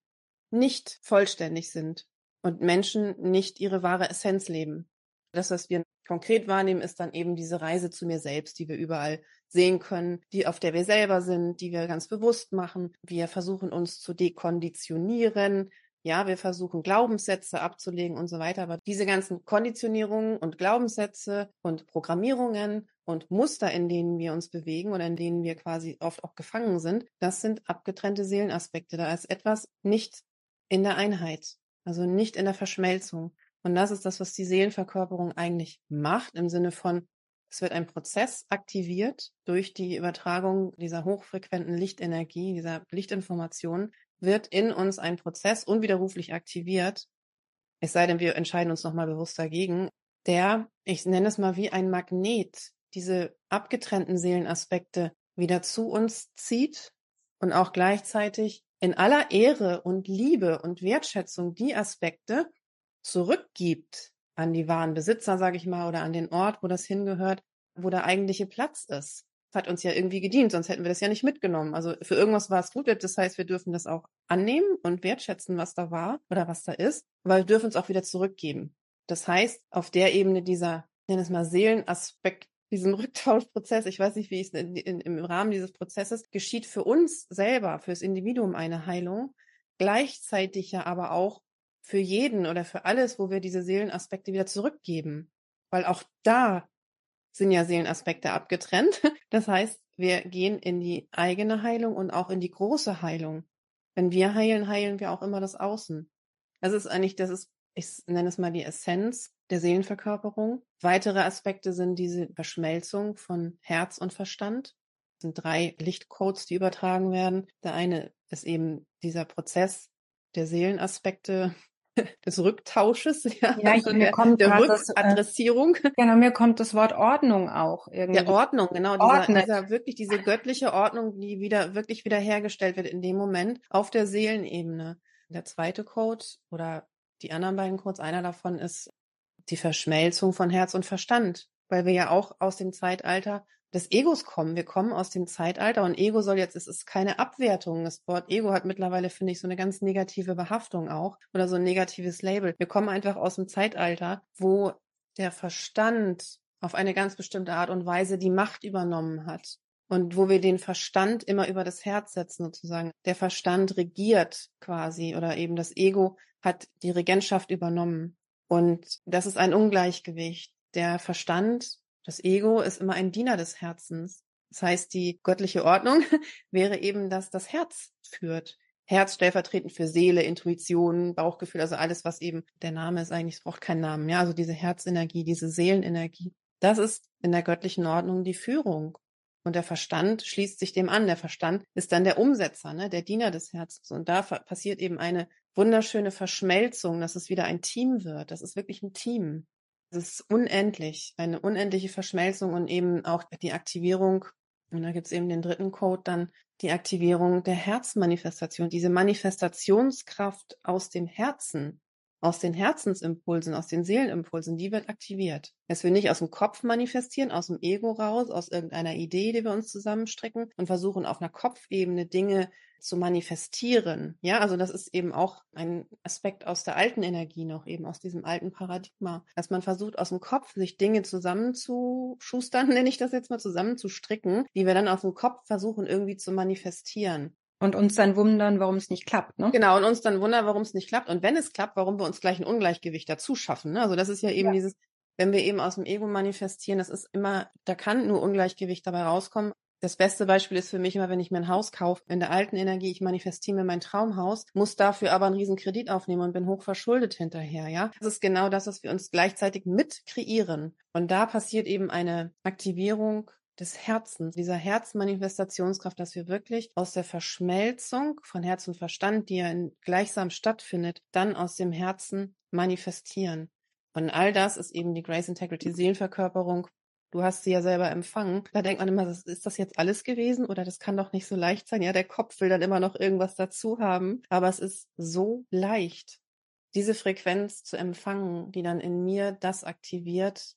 nicht vollständig sind und Menschen nicht ihre wahre Essenz leben. Das, was wir konkret wahrnehmen, ist dann eben diese Reise zu mir selbst, die wir überall sehen können, die auf der wir selber sind, die wir ganz bewusst machen. Wir versuchen uns zu dekonditionieren, ja, wir versuchen Glaubenssätze abzulegen und so weiter, aber diese ganzen Konditionierungen und Glaubenssätze und Programmierungen und Muster, in denen wir uns bewegen oder in denen wir quasi oft auch gefangen sind, das sind abgetrennte Seelenaspekte. Da ist etwas nicht in der Einheit, also nicht in der Verschmelzung. Und das ist das, was die Seelenverkörperung eigentlich macht, im Sinne von, es wird ein Prozess aktiviert durch die Übertragung dieser hochfrequenten Lichtenergie, dieser Lichtinformation, wird in uns ein Prozess unwiderruflich aktiviert, es sei denn, wir entscheiden uns nochmal bewusst dagegen, der, ich nenne es mal wie ein Magnet, diese abgetrennten Seelenaspekte wieder zu uns zieht und auch gleichzeitig in aller Ehre und Liebe und Wertschätzung die Aspekte zurückgibt an die wahren Besitzer, sage ich mal, oder an den Ort, wo das hingehört, wo der eigentliche Platz ist hat uns ja irgendwie gedient, sonst hätten wir das ja nicht mitgenommen. Also für irgendwas war es gut. Das heißt, wir dürfen das auch annehmen und wertschätzen, was da war oder was da ist, aber wir dürfen es auch wieder zurückgeben. Das heißt, auf der Ebene dieser, nenn es mal Seelenaspekt, diesem *laughs* Rücktauschprozess, ich weiß nicht, wie es in, in, im Rahmen dieses Prozesses geschieht für uns selber, fürs Individuum eine Heilung, gleichzeitig ja aber auch für jeden oder für alles, wo wir diese Seelenaspekte wieder zurückgeben. Weil auch da sind ja Seelenaspekte abgetrennt. *laughs* Das heißt, wir gehen in die eigene Heilung und auch in die große Heilung. Wenn wir heilen, heilen wir auch immer das Außen. Das ist eigentlich, das ist, ich nenne es mal die Essenz der Seelenverkörperung. Weitere Aspekte sind diese Verschmelzung von Herz und Verstand. Das sind drei Lichtcodes, die übertragen werden. Der eine ist eben dieser Prozess der Seelenaspekte des Rücktausches, *laughs* ja, ja also mir der, kommt der äh, Rückadressierung. Das, genau, mir kommt das Wort Ordnung auch irgendwie. Der Ordnung, genau, dieser, dieser, wirklich diese göttliche Ordnung, die wieder wirklich wiederhergestellt wird in dem Moment auf der Seelenebene. Der zweite Code oder die anderen beiden Codes, einer davon ist die Verschmelzung von Herz und Verstand, weil wir ja auch aus dem Zeitalter des Egos kommen. Wir kommen aus dem Zeitalter und Ego soll jetzt, es ist keine Abwertung. Das Wort Ego hat mittlerweile, finde ich, so eine ganz negative Behaftung auch oder so ein negatives Label. Wir kommen einfach aus dem Zeitalter, wo der Verstand auf eine ganz bestimmte Art und Weise die Macht übernommen hat. Und wo wir den Verstand immer über das Herz setzen, sozusagen. Der Verstand regiert quasi oder eben das Ego hat die Regentschaft übernommen. Und das ist ein Ungleichgewicht. Der Verstand das Ego ist immer ein Diener des Herzens. Das heißt, die göttliche Ordnung *laughs* wäre eben, dass das Herz führt. Herz stellvertretend für Seele, Intuition, Bauchgefühl, also alles, was eben der Name ist eigentlich, es braucht keinen Namen. Ja, also diese Herzenergie, diese Seelenenergie. Das ist in der göttlichen Ordnung die Führung. Und der Verstand schließt sich dem an. Der Verstand ist dann der Umsetzer, ne, der Diener des Herzens. Und da passiert eben eine wunderschöne Verschmelzung, dass es wieder ein Team wird. Das ist wirklich ein Team. Es ist unendlich, eine unendliche Verschmelzung und eben auch die Aktivierung. Und da gibt's eben den dritten Code dann, die Aktivierung der Herzmanifestation, diese Manifestationskraft aus dem Herzen, aus den Herzensimpulsen, aus den Seelenimpulsen, die wird aktiviert. Dass wir nicht aus dem Kopf manifestieren, aus dem Ego raus, aus irgendeiner Idee, die wir uns zusammenstricken und versuchen auf einer Kopfebene Dinge zu manifestieren. Ja, also das ist eben auch ein Aspekt aus der alten Energie noch, eben aus diesem alten Paradigma, dass man versucht, aus dem Kopf sich Dinge zusammenzuschustern, *laughs* nenne ich das jetzt mal, zusammenzustricken, die wir dann aus dem Kopf versuchen irgendwie zu manifestieren. Und uns dann wundern, warum es nicht klappt, ne? Genau, und uns dann wundern, warum es nicht klappt. Und wenn es klappt, warum wir uns gleich ein Ungleichgewicht dazu schaffen. Ne? Also das ist ja eben ja. dieses, wenn wir eben aus dem Ego manifestieren, das ist immer, da kann nur Ungleichgewicht dabei rauskommen. Das beste Beispiel ist für mich immer, wenn ich mir ein Haus kaufe, in der alten Energie, ich manifestiere mir mein Traumhaus, muss dafür aber einen riesen Kredit aufnehmen und bin hoch verschuldet hinterher, ja. Das ist genau das, was wir uns gleichzeitig mit kreieren. Und da passiert eben eine Aktivierung des Herzens, dieser Herzmanifestationskraft, dass wir wirklich aus der Verschmelzung von Herz und Verstand, die ja in, gleichsam stattfindet, dann aus dem Herzen manifestieren. Und all das ist eben die Grace Integrity Seelenverkörperung. Du hast sie ja selber empfangen. Da denkt man immer, ist das jetzt alles gewesen oder das kann doch nicht so leicht sein? Ja, der Kopf will dann immer noch irgendwas dazu haben. Aber es ist so leicht, diese Frequenz zu empfangen, die dann in mir das aktiviert,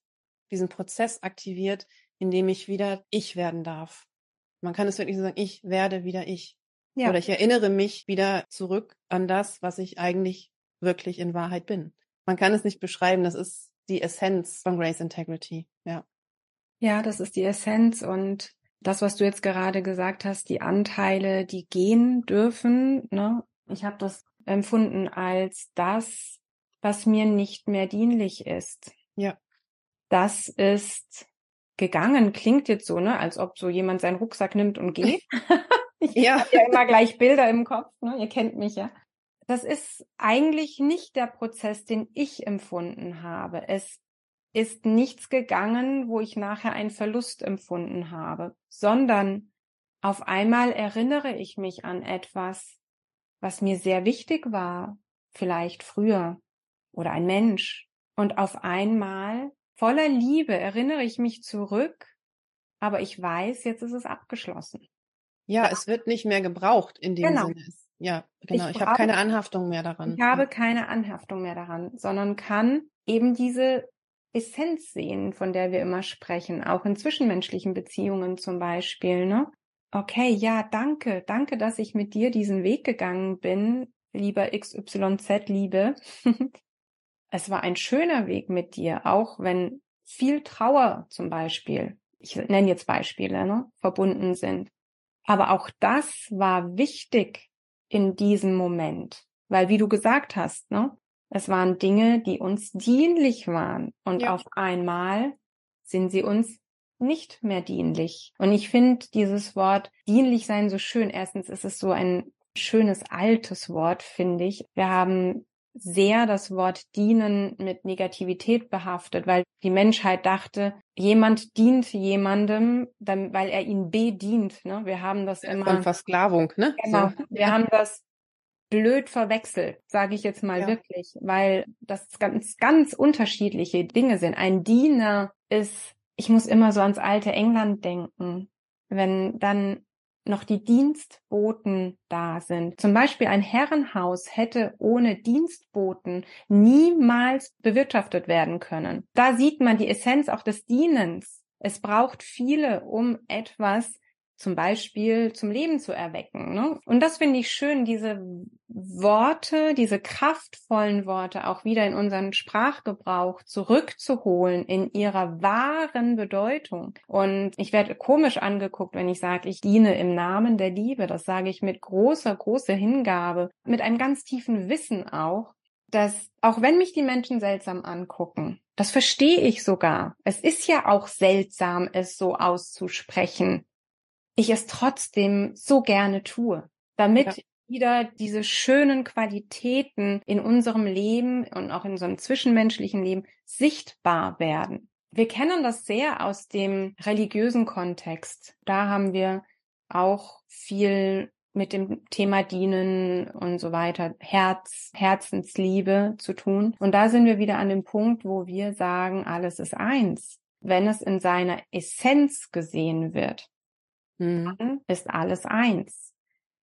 diesen Prozess aktiviert, indem ich wieder ich werden darf. Man kann es wirklich so sagen, ich werde wieder ich. Ja. Oder ich erinnere mich wieder zurück an das, was ich eigentlich wirklich in Wahrheit bin. Man kann es nicht beschreiben, das ist die Essenz von Grace Integrity, ja. Ja, das ist die Essenz und das, was du jetzt gerade gesagt hast, die Anteile, die gehen dürfen, ne? Ich habe das empfunden als das, was mir nicht mehr dienlich ist. Ja. Das ist gegangen klingt jetzt so, ne, als ob so jemand seinen Rucksack nimmt und geht. *laughs* *laughs* ich ja. habe ja immer gleich Bilder im Kopf, ne? Ihr kennt mich ja. Das ist eigentlich nicht der Prozess, den ich empfunden habe. Es ist nichts gegangen, wo ich nachher einen Verlust empfunden habe, sondern auf einmal erinnere ich mich an etwas, was mir sehr wichtig war, vielleicht früher oder ein Mensch. Und auf einmal Voller Liebe erinnere ich mich zurück, aber ich weiß, jetzt ist es abgeschlossen. Ja, es wird nicht mehr gebraucht in dem genau. Sinne. Ja, genau. Ich, ich habe keine Anhaftung mehr daran. Ich habe keine Anhaftung mehr daran, sondern kann eben diese Essenz sehen, von der wir immer sprechen, auch in zwischenmenschlichen Beziehungen zum Beispiel. Ne? Okay, ja, danke, danke, dass ich mit dir diesen Weg gegangen bin, lieber XYZ, Liebe. *laughs* es war ein schöner Weg mit dir, auch wenn viel Trauer zum Beispiel, ich nenne jetzt Beispiele, ne, verbunden sind. Aber auch das war wichtig in diesem Moment, weil wie du gesagt hast, ne, es waren Dinge, die uns dienlich waren und ja. auf einmal sind sie uns nicht mehr dienlich. Und ich finde dieses Wort dienlich sein so schön. Erstens ist es so ein schönes altes Wort, finde ich. Wir haben sehr das Wort dienen mit Negativität behaftet, weil die Menschheit dachte, jemand dient jemandem, dann, weil er ihn bedient. Ne? Wir haben das immer. Von Versklavung, ne? Genau. So. Wir haben das blöd verwechselt, sage ich jetzt mal ja. wirklich, weil das ganz, ganz unterschiedliche Dinge sind. Ein Diener ist, ich muss immer so ans alte England denken. Wenn dann noch die Dienstboten da sind. Zum Beispiel ein Herrenhaus hätte ohne Dienstboten niemals bewirtschaftet werden können. Da sieht man die Essenz auch des Dienens. Es braucht viele, um etwas zum Beispiel zum Leben zu erwecken. Ne? Und das finde ich schön, diese Worte, diese kraftvollen Worte auch wieder in unseren Sprachgebrauch zurückzuholen in ihrer wahren Bedeutung. Und ich werde komisch angeguckt, wenn ich sage, ich diene im Namen der Liebe. Das sage ich mit großer, großer Hingabe, mit einem ganz tiefen Wissen auch, dass auch wenn mich die Menschen seltsam angucken, das verstehe ich sogar. Es ist ja auch seltsam, es so auszusprechen ich es trotzdem so gerne tue, damit ja. wieder diese schönen Qualitäten in unserem Leben und auch in unserem zwischenmenschlichen Leben sichtbar werden. Wir kennen das sehr aus dem religiösen Kontext. Da haben wir auch viel mit dem Thema Dienen und so weiter, Herz, Herzensliebe zu tun. Und da sind wir wieder an dem Punkt, wo wir sagen, alles ist eins. Wenn es in seiner Essenz gesehen wird, mhm. dann ist alles eins.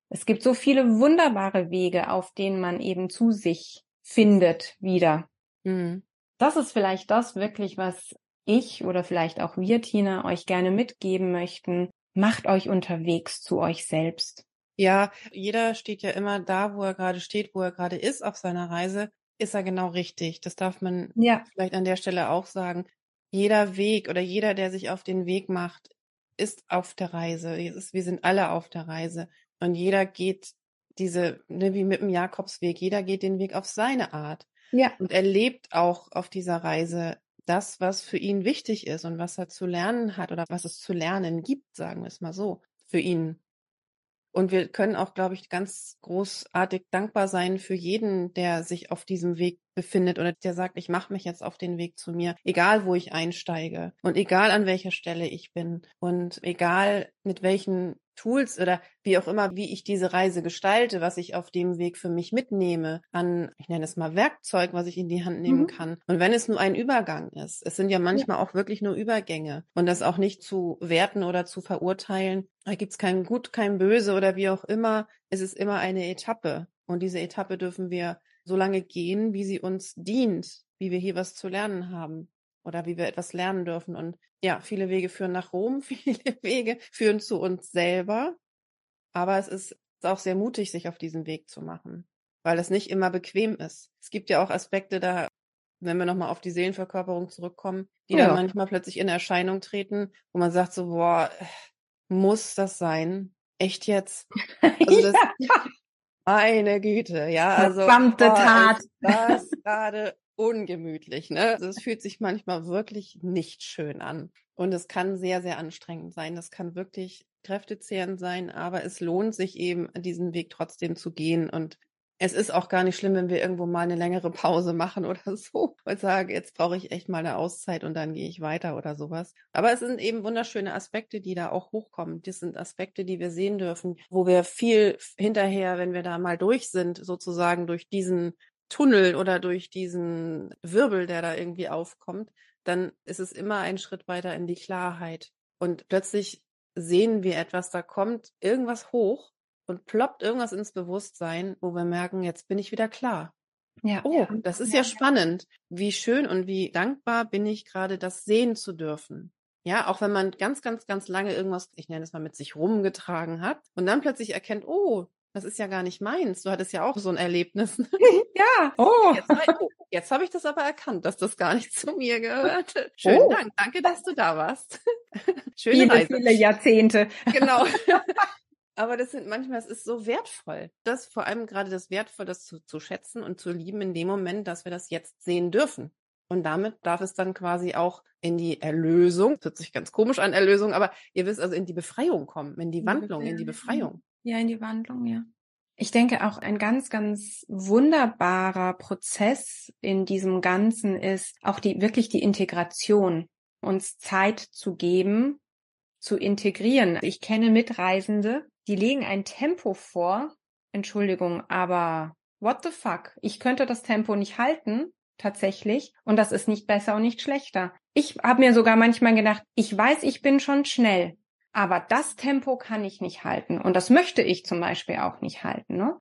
Es gibt so viele wunderbare Wege, auf denen man eben zu sich findet wieder. Mhm. Das ist vielleicht das wirklich, was ich oder vielleicht auch wir, Tina, euch gerne mitgeben möchten. Macht euch unterwegs zu euch selbst. Ja, jeder steht ja immer da, wo er gerade steht, wo er gerade ist auf seiner Reise, ist er genau richtig. Das darf man ja. vielleicht an der Stelle auch sagen. Jeder Weg oder jeder, der sich auf den Weg macht, ist auf der Reise. wir sind alle auf der Reise. Und jeder geht diese, ne, wie mit dem Jakobsweg, jeder geht den Weg auf seine Art. Ja. Und erlebt auch auf dieser Reise das, was für ihn wichtig ist und was er zu lernen hat oder was es zu lernen gibt, sagen wir es mal so, für ihn. Und wir können auch, glaube ich, ganz großartig dankbar sein für jeden, der sich auf diesem Weg befindet oder der sagt, ich mache mich jetzt auf den Weg zu mir, egal wo ich einsteige und egal an welcher Stelle ich bin und egal mit welchen Tools oder wie auch immer, wie ich diese Reise gestalte, was ich auf dem Weg für mich mitnehme, an, ich nenne es mal Werkzeug, was ich in die Hand nehmen mhm. kann. Und wenn es nur ein Übergang ist, es sind ja manchmal ja. auch wirklich nur Übergänge und das auch nicht zu werten oder zu verurteilen, da gibt's kein Gut, kein Böse oder wie auch immer, es ist immer eine Etappe. Und diese Etappe dürfen wir so lange gehen, wie sie uns dient, wie wir hier was zu lernen haben oder wie wir etwas lernen dürfen. Und ja, viele Wege führen nach Rom, *laughs* viele Wege führen zu uns selber. Aber es ist auch sehr mutig, sich auf diesen Weg zu machen, weil es nicht immer bequem ist. Es gibt ja auch Aspekte da, wenn wir nochmal auf die Seelenverkörperung zurückkommen, die ja. dann manchmal plötzlich in Erscheinung treten, wo man sagt so, boah, muss das sein? Echt jetzt? *laughs* Also das, meine Güte, ja, also Verdammte boah, Tat. das gerade ungemütlich, ne? Also es fühlt sich manchmal wirklich nicht schön an. Und es kann sehr, sehr anstrengend sein. Das kann wirklich kräftezehrend sein, aber es lohnt sich eben, diesen Weg trotzdem zu gehen. Und es ist auch gar nicht schlimm, wenn wir irgendwo mal eine längere Pause machen *laughs* oder so und sagen, jetzt brauche ich echt mal eine Auszeit und dann gehe ich weiter oder sowas. Aber es sind eben wunderschöne Aspekte, die da auch hochkommen. Das sind Aspekte, die wir sehen dürfen, wo wir viel hinterher, wenn wir da mal durch sind, sozusagen durch diesen Tunnel oder durch diesen Wirbel, der da irgendwie aufkommt, dann ist es immer ein Schritt weiter in die Klarheit. Und plötzlich sehen wir etwas, da kommt irgendwas hoch und ploppt irgendwas ins Bewusstsein, wo wir merken, jetzt bin ich wieder klar. Ja. Oh, das ist ja spannend. Wie schön und wie dankbar bin ich gerade, das sehen zu dürfen. Ja, auch wenn man ganz, ganz, ganz lange irgendwas, ich nenne es mal, mit sich rumgetragen hat und dann plötzlich erkennt, oh, das ist ja gar nicht meins. Du hattest ja auch so ein Erlebnis. *laughs* ja. Oh. Jetzt, oh, jetzt habe ich das aber erkannt, dass das gar nicht *laughs* zu mir gehörte. Schönen oh. Dank. Danke, dass du da warst. *laughs* Schöne viele, Reise. viele Jahrzehnte. Genau. Aber das sind manchmal, es ist so wertvoll. Das vor allem gerade das wertvoll, das zu, zu schätzen und zu lieben in dem Moment, dass wir das jetzt sehen dürfen. Und damit darf es dann quasi auch in die Erlösung, das hört sich ganz komisch an, Erlösung, aber ihr wisst also in die Befreiung kommen, in die Wandlung, in die Befreiung. Ja, in die Wandlung, ja. Ich denke auch ein ganz, ganz wunderbarer Prozess in diesem Ganzen ist auch die, wirklich die Integration, uns Zeit zu geben, zu integrieren. Ich kenne Mitreisende, die legen ein Tempo vor. Entschuldigung, aber what the fuck? Ich könnte das Tempo nicht halten, tatsächlich. Und das ist nicht besser und nicht schlechter. Ich habe mir sogar manchmal gedacht, ich weiß, ich bin schon schnell. Aber das Tempo kann ich nicht halten. Und das möchte ich zum Beispiel auch nicht halten. Ne?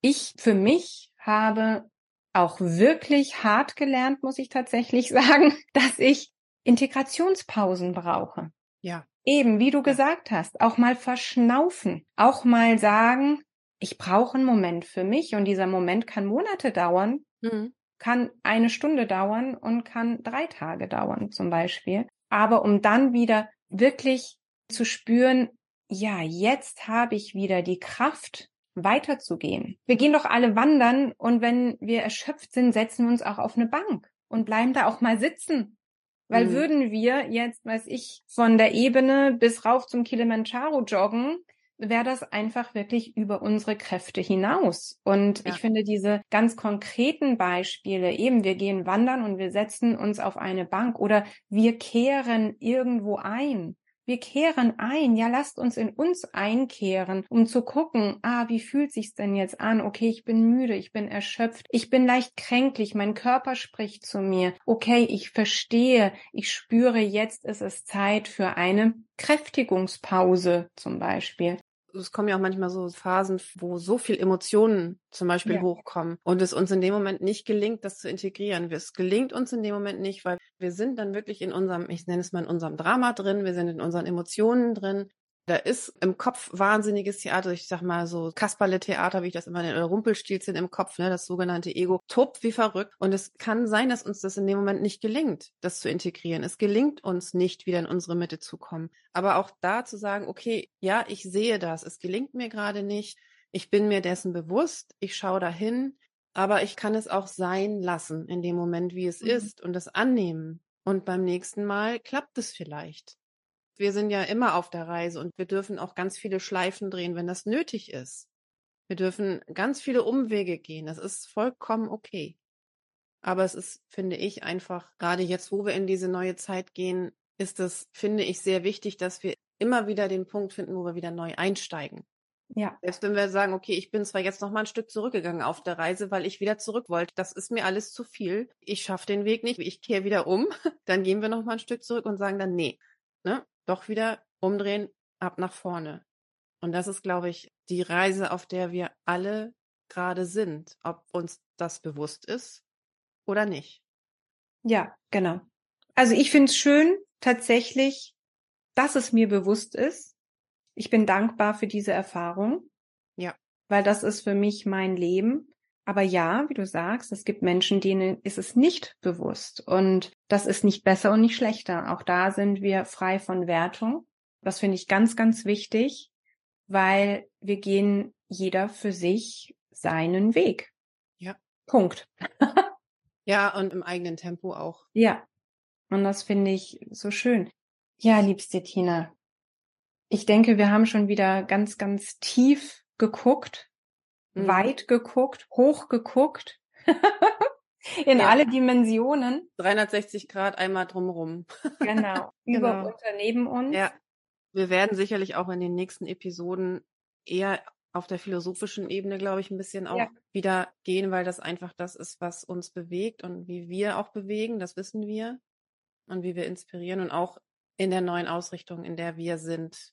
Ich für mich habe auch wirklich hart gelernt, muss ich tatsächlich *laughs* sagen, dass ich Integrationspausen brauche. Ja. Eben, wie du gesagt hast, auch mal verschnaufen, auch mal sagen, ich brauche einen Moment für mich und dieser Moment kann Monate dauern, mhm. kann eine Stunde dauern und kann drei Tage dauern zum Beispiel. Aber um dann wieder wirklich zu spüren, ja, jetzt habe ich wieder die Kraft, weiterzugehen. Wir gehen doch alle wandern und wenn wir erschöpft sind, setzen wir uns auch auf eine Bank und bleiben da auch mal sitzen. Weil mhm. würden wir jetzt, weiß ich, von der Ebene bis rauf zum Kilimanjaro joggen, wäre das einfach wirklich über unsere Kräfte hinaus. Und ja. ich finde diese ganz konkreten Beispiele, eben wir gehen wandern und wir setzen uns auf eine Bank oder wir kehren irgendwo ein Wir kehren ein. Ja, lasst uns in uns einkehren, um zu gucken, ah, wie fühlt sich's denn jetzt an? Okay, ich bin müde, ich bin erschöpft, ich bin leicht kränklich, mein Körper spricht zu mir. Okay, ich verstehe, ich spüre, jetzt ist es Zeit für eine Kräftigungspause zum Beispiel es kommen ja auch manchmal so Phasen, wo so viel Emotionen zum Beispiel ja. hochkommen und es uns in dem Moment nicht gelingt, das zu integrieren. Es gelingt uns in dem Moment nicht, weil wir sind dann wirklich in unserem, ich nenne es mal in unserem Drama drin, wir sind in unseren Emotionen drin da ist im Kopf wahnsinniges Theater. Ich sag mal so Kasperle-Theater, wie ich das immer nenne, oder Rumpelstilzchen im Kopf, ne, das sogenannte Ego, tobt wie verrückt. Und es kann sein, dass uns das in dem Moment nicht gelingt, das zu integrieren. Es gelingt uns nicht, wieder in unsere Mitte zu kommen. Aber auch da zu sagen, okay, ja, ich sehe das, es gelingt mir gerade nicht. Ich bin mir dessen bewusst, ich schaue dahin, aber ich kann es auch sein lassen in dem Moment, wie es mhm. ist und es annehmen. Und beim nächsten Mal klappt es vielleicht. Wir sind ja immer auf der Reise und wir dürfen auch ganz viele Schleifen drehen, wenn das nötig ist. Wir dürfen ganz viele Umwege gehen. Das ist vollkommen okay. Aber es ist, finde ich, einfach, gerade jetzt, wo wir in diese neue Zeit gehen, ist es, finde ich, sehr wichtig, dass wir immer wieder den Punkt finden, wo wir wieder neu einsteigen. Ja. Selbst wenn wir sagen, okay, ich bin zwar jetzt noch mal ein Stück zurückgegangen auf der Reise, weil ich wieder zurück wollte. Das ist mir alles zu viel. Ich schaffe den Weg nicht. Ich kehre wieder um. *laughs* Dann gehen wir noch mal ein Stück zurück und sagen dann, nee, ne? Doch wieder umdrehen, ab nach vorne. Und das ist, glaube ich, die Reise, auf der wir alle gerade sind, ob uns das bewusst ist oder nicht. Ja, genau. Also ich finde es schön, tatsächlich, dass es mir bewusst ist. Ich bin dankbar für diese Erfahrung. Ja. Weil das ist für mich mein Leben. Aber ja, wie du sagst, es gibt Menschen, denen ist es nicht bewusst. Und das ist nicht besser und nicht schlechter. Auch da sind wir frei von Wertung. Das finde ich ganz, ganz wichtig, weil wir gehen jeder für sich seinen Weg. Ja. Punkt. *laughs* ja, und im eigenen Tempo auch. Ja. Und das finde ich so schön. Ja, liebste Tina. Ich denke, wir haben schon wieder ganz, ganz tief geguckt mhm. weit geguckt, hoch geguckt, *laughs* in ja. alle Dimensionen. 360 Grad einmal drumherum. *laughs* genau. Über, genau. unter, neben uns. Ja. Wir werden sicherlich auch in den nächsten Episoden eher auf der philosophischen Ebene, glaube ich, ein bisschen auch ja. wieder gehen, weil das einfach das ist, was uns bewegt und wie wir auch bewegen, das wissen wir und wie wir inspirieren und auch in der neuen Ausrichtung, in der wir sind,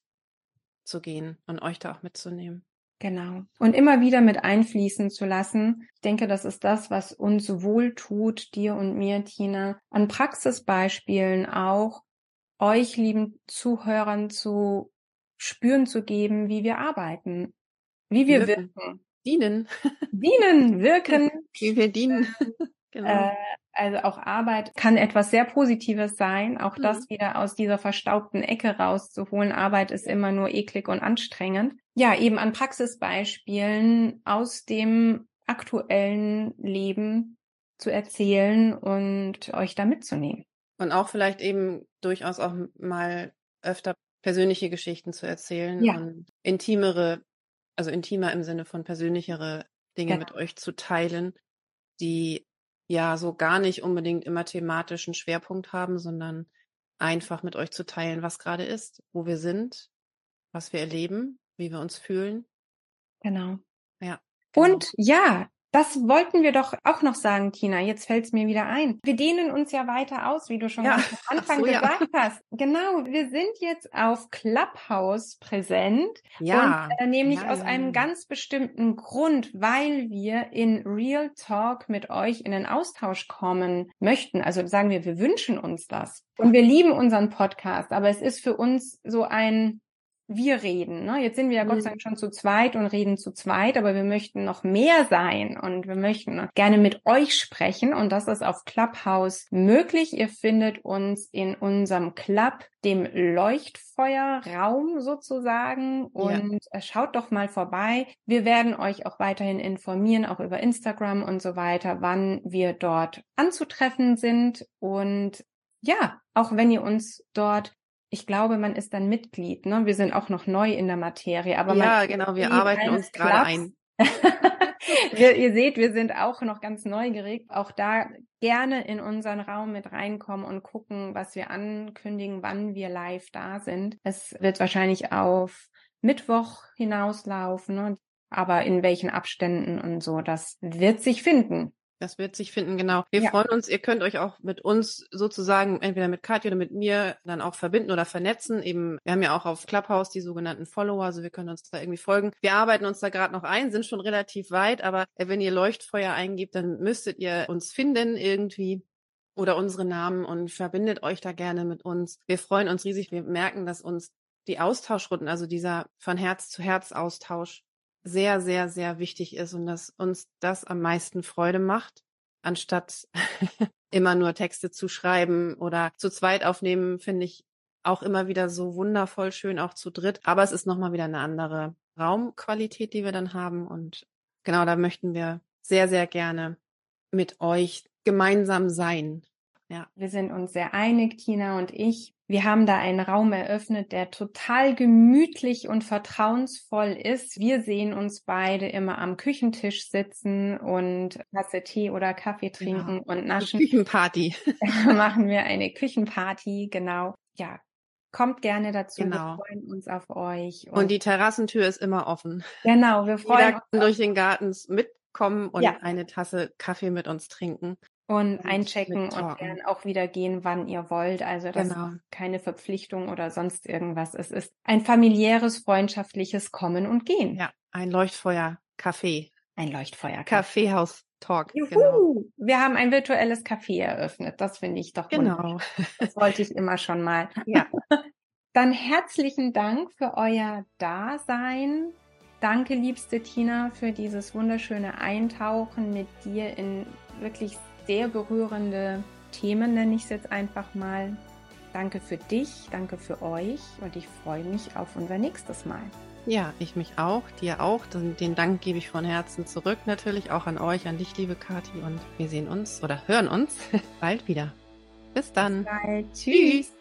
zu gehen und euch da auch mitzunehmen. Genau. Und immer wieder mit einfließen zu lassen. Ich denke, das ist das, was uns wohl tut, dir und mir, Tina, an Praxisbeispielen auch euch, lieben Zuhörern, zu spüren zu geben, wie wir arbeiten, wie wir wirken. wirken. Dienen. Dienen, wirken. *laughs* wie wir dienen. Genau. Äh, also auch Arbeit kann etwas sehr Positives sein, auch mhm. das wieder aus dieser verstaubten Ecke rauszuholen. Arbeit ist immer nur eklig und anstrengend. Ja, eben an Praxisbeispielen aus dem aktuellen Leben zu erzählen und euch da mitzunehmen. Und auch vielleicht eben durchaus auch mal öfter persönliche Geschichten zu erzählen ja. und intimere, also intimer im Sinne von persönlichere Dinge ja. mit euch zu teilen, die ja so gar nicht unbedingt immer thematischen Schwerpunkt haben, sondern einfach mit euch zu teilen, was gerade ist, wo wir sind, was wir erleben, wie wir uns fühlen. Genau. Ja. Genau. Und ja, das wollten wir doch auch noch sagen, Tina. Jetzt fällt es mir wieder ein. Wir dehnen uns ja weiter aus, wie du schon ja. am Anfang so, gesagt ja. hast. Genau, wir sind jetzt auf Clubhouse präsent. Ja. Und, äh, nämlich ja, aus einem ganz bestimmten Grund, weil wir in Real Talk mit euch in den Austausch kommen möchten. Also sagen wir, wir wünschen uns das. Und wir lieben unseren Podcast, aber es ist für uns so ein wir reden. Ne? Jetzt sind wir ja Gott sei mhm. Dank schon zu zweit und reden zu zweit, aber wir möchten noch mehr sein und wir möchten gerne mit euch sprechen und das ist auf Clubhouse möglich. Ihr findet uns in unserem Club, dem Leuchtfeuerraum sozusagen und ja. schaut doch mal vorbei. Wir werden euch auch weiterhin informieren, auch über Instagram und so weiter, wann wir dort anzutreffen sind und ja, auch wenn ihr uns dort ich glaube, man ist dann Mitglied. Ne? Wir sind auch noch neu in der Materie. Aber ja, genau, wir arbeiten uns gerade ein. *laughs* wir, ihr seht, wir sind auch noch ganz neugierig. Auch da gerne in unseren Raum mit reinkommen und gucken, was wir ankündigen, wann wir live da sind. Es wird wahrscheinlich auf Mittwoch hinauslaufen, ne? aber in welchen Abständen und so, das wird sich finden. Das wird sich finden, genau. Wir ja. freuen uns, ihr könnt euch auch mit uns sozusagen, entweder mit Katja oder mit mir, dann auch verbinden oder vernetzen. Eben, wir haben ja auch auf Clubhouse die sogenannten Follower, also wir können uns da irgendwie folgen. Wir arbeiten uns da gerade noch ein, sind schon relativ weit, aber wenn ihr Leuchtfeuer eingibt, dann müsstet ihr uns finden irgendwie oder unsere Namen und verbindet euch da gerne mit uns. Wir freuen uns riesig. Wir merken, dass uns die Austauschrunden, also dieser von Herz zu Herz Austausch sehr, sehr, sehr wichtig ist und dass uns das am meisten Freude macht, anstatt *laughs* immer nur Texte zu schreiben oder zu zweit aufnehmen, finde ich auch immer wieder so wundervoll schön, auch zu dritt. Aber es ist nochmal wieder eine andere Raumqualität, die wir dann haben. Und genau da möchten wir sehr, sehr gerne mit euch gemeinsam sein. Ja. Wir sind uns sehr einig, Tina und ich. Wir haben da einen Raum eröffnet, der total gemütlich und vertrauensvoll ist. Wir sehen uns beide immer am Küchentisch sitzen und Tasse Tee oder Kaffee trinken genau. und naschen. Die Küchenparty. *laughs* machen wir eine Küchenparty, genau. Ja, kommt gerne dazu. Genau. Wir freuen uns auf euch. Und, und die Terrassentür ist immer offen. Genau, wir freuen Jeder uns. durch den Garten mitkommen und ja. eine Tasse Kaffee mit uns trinken und einchecken und dann auch wieder gehen, wann ihr wollt. Also das genau. ist keine Verpflichtung oder sonst irgendwas. Es ist ein familiäres, freundschaftliches Kommen und Gehen. Ja, ein Leuchtfeuer-Café. Ein Leuchtfeuer. Kaffeehaus. Talk. Juhu. Genau. Wir haben ein virtuelles Café eröffnet. Das finde ich doch Genau. Das wollte ich immer schon mal. *laughs* Ja. *laughs* Dann herzlichen Dank für euer Dasein. Danke, liebste Tina, für dieses wunderschöne Eintauchen mit dir in wirklich sehr berührende Themen, nenne ich es jetzt einfach mal. Danke für dich, danke für euch und ich freue mich auf unser nächstes Mal. Ja, ich mich auch, dir auch. Den Dank gebe ich von Herzen zurück natürlich auch an euch, an dich, liebe Kathi. Und wir sehen uns oder hören uns *laughs* bald wieder. Bis dann. Bis bald. Tschüss.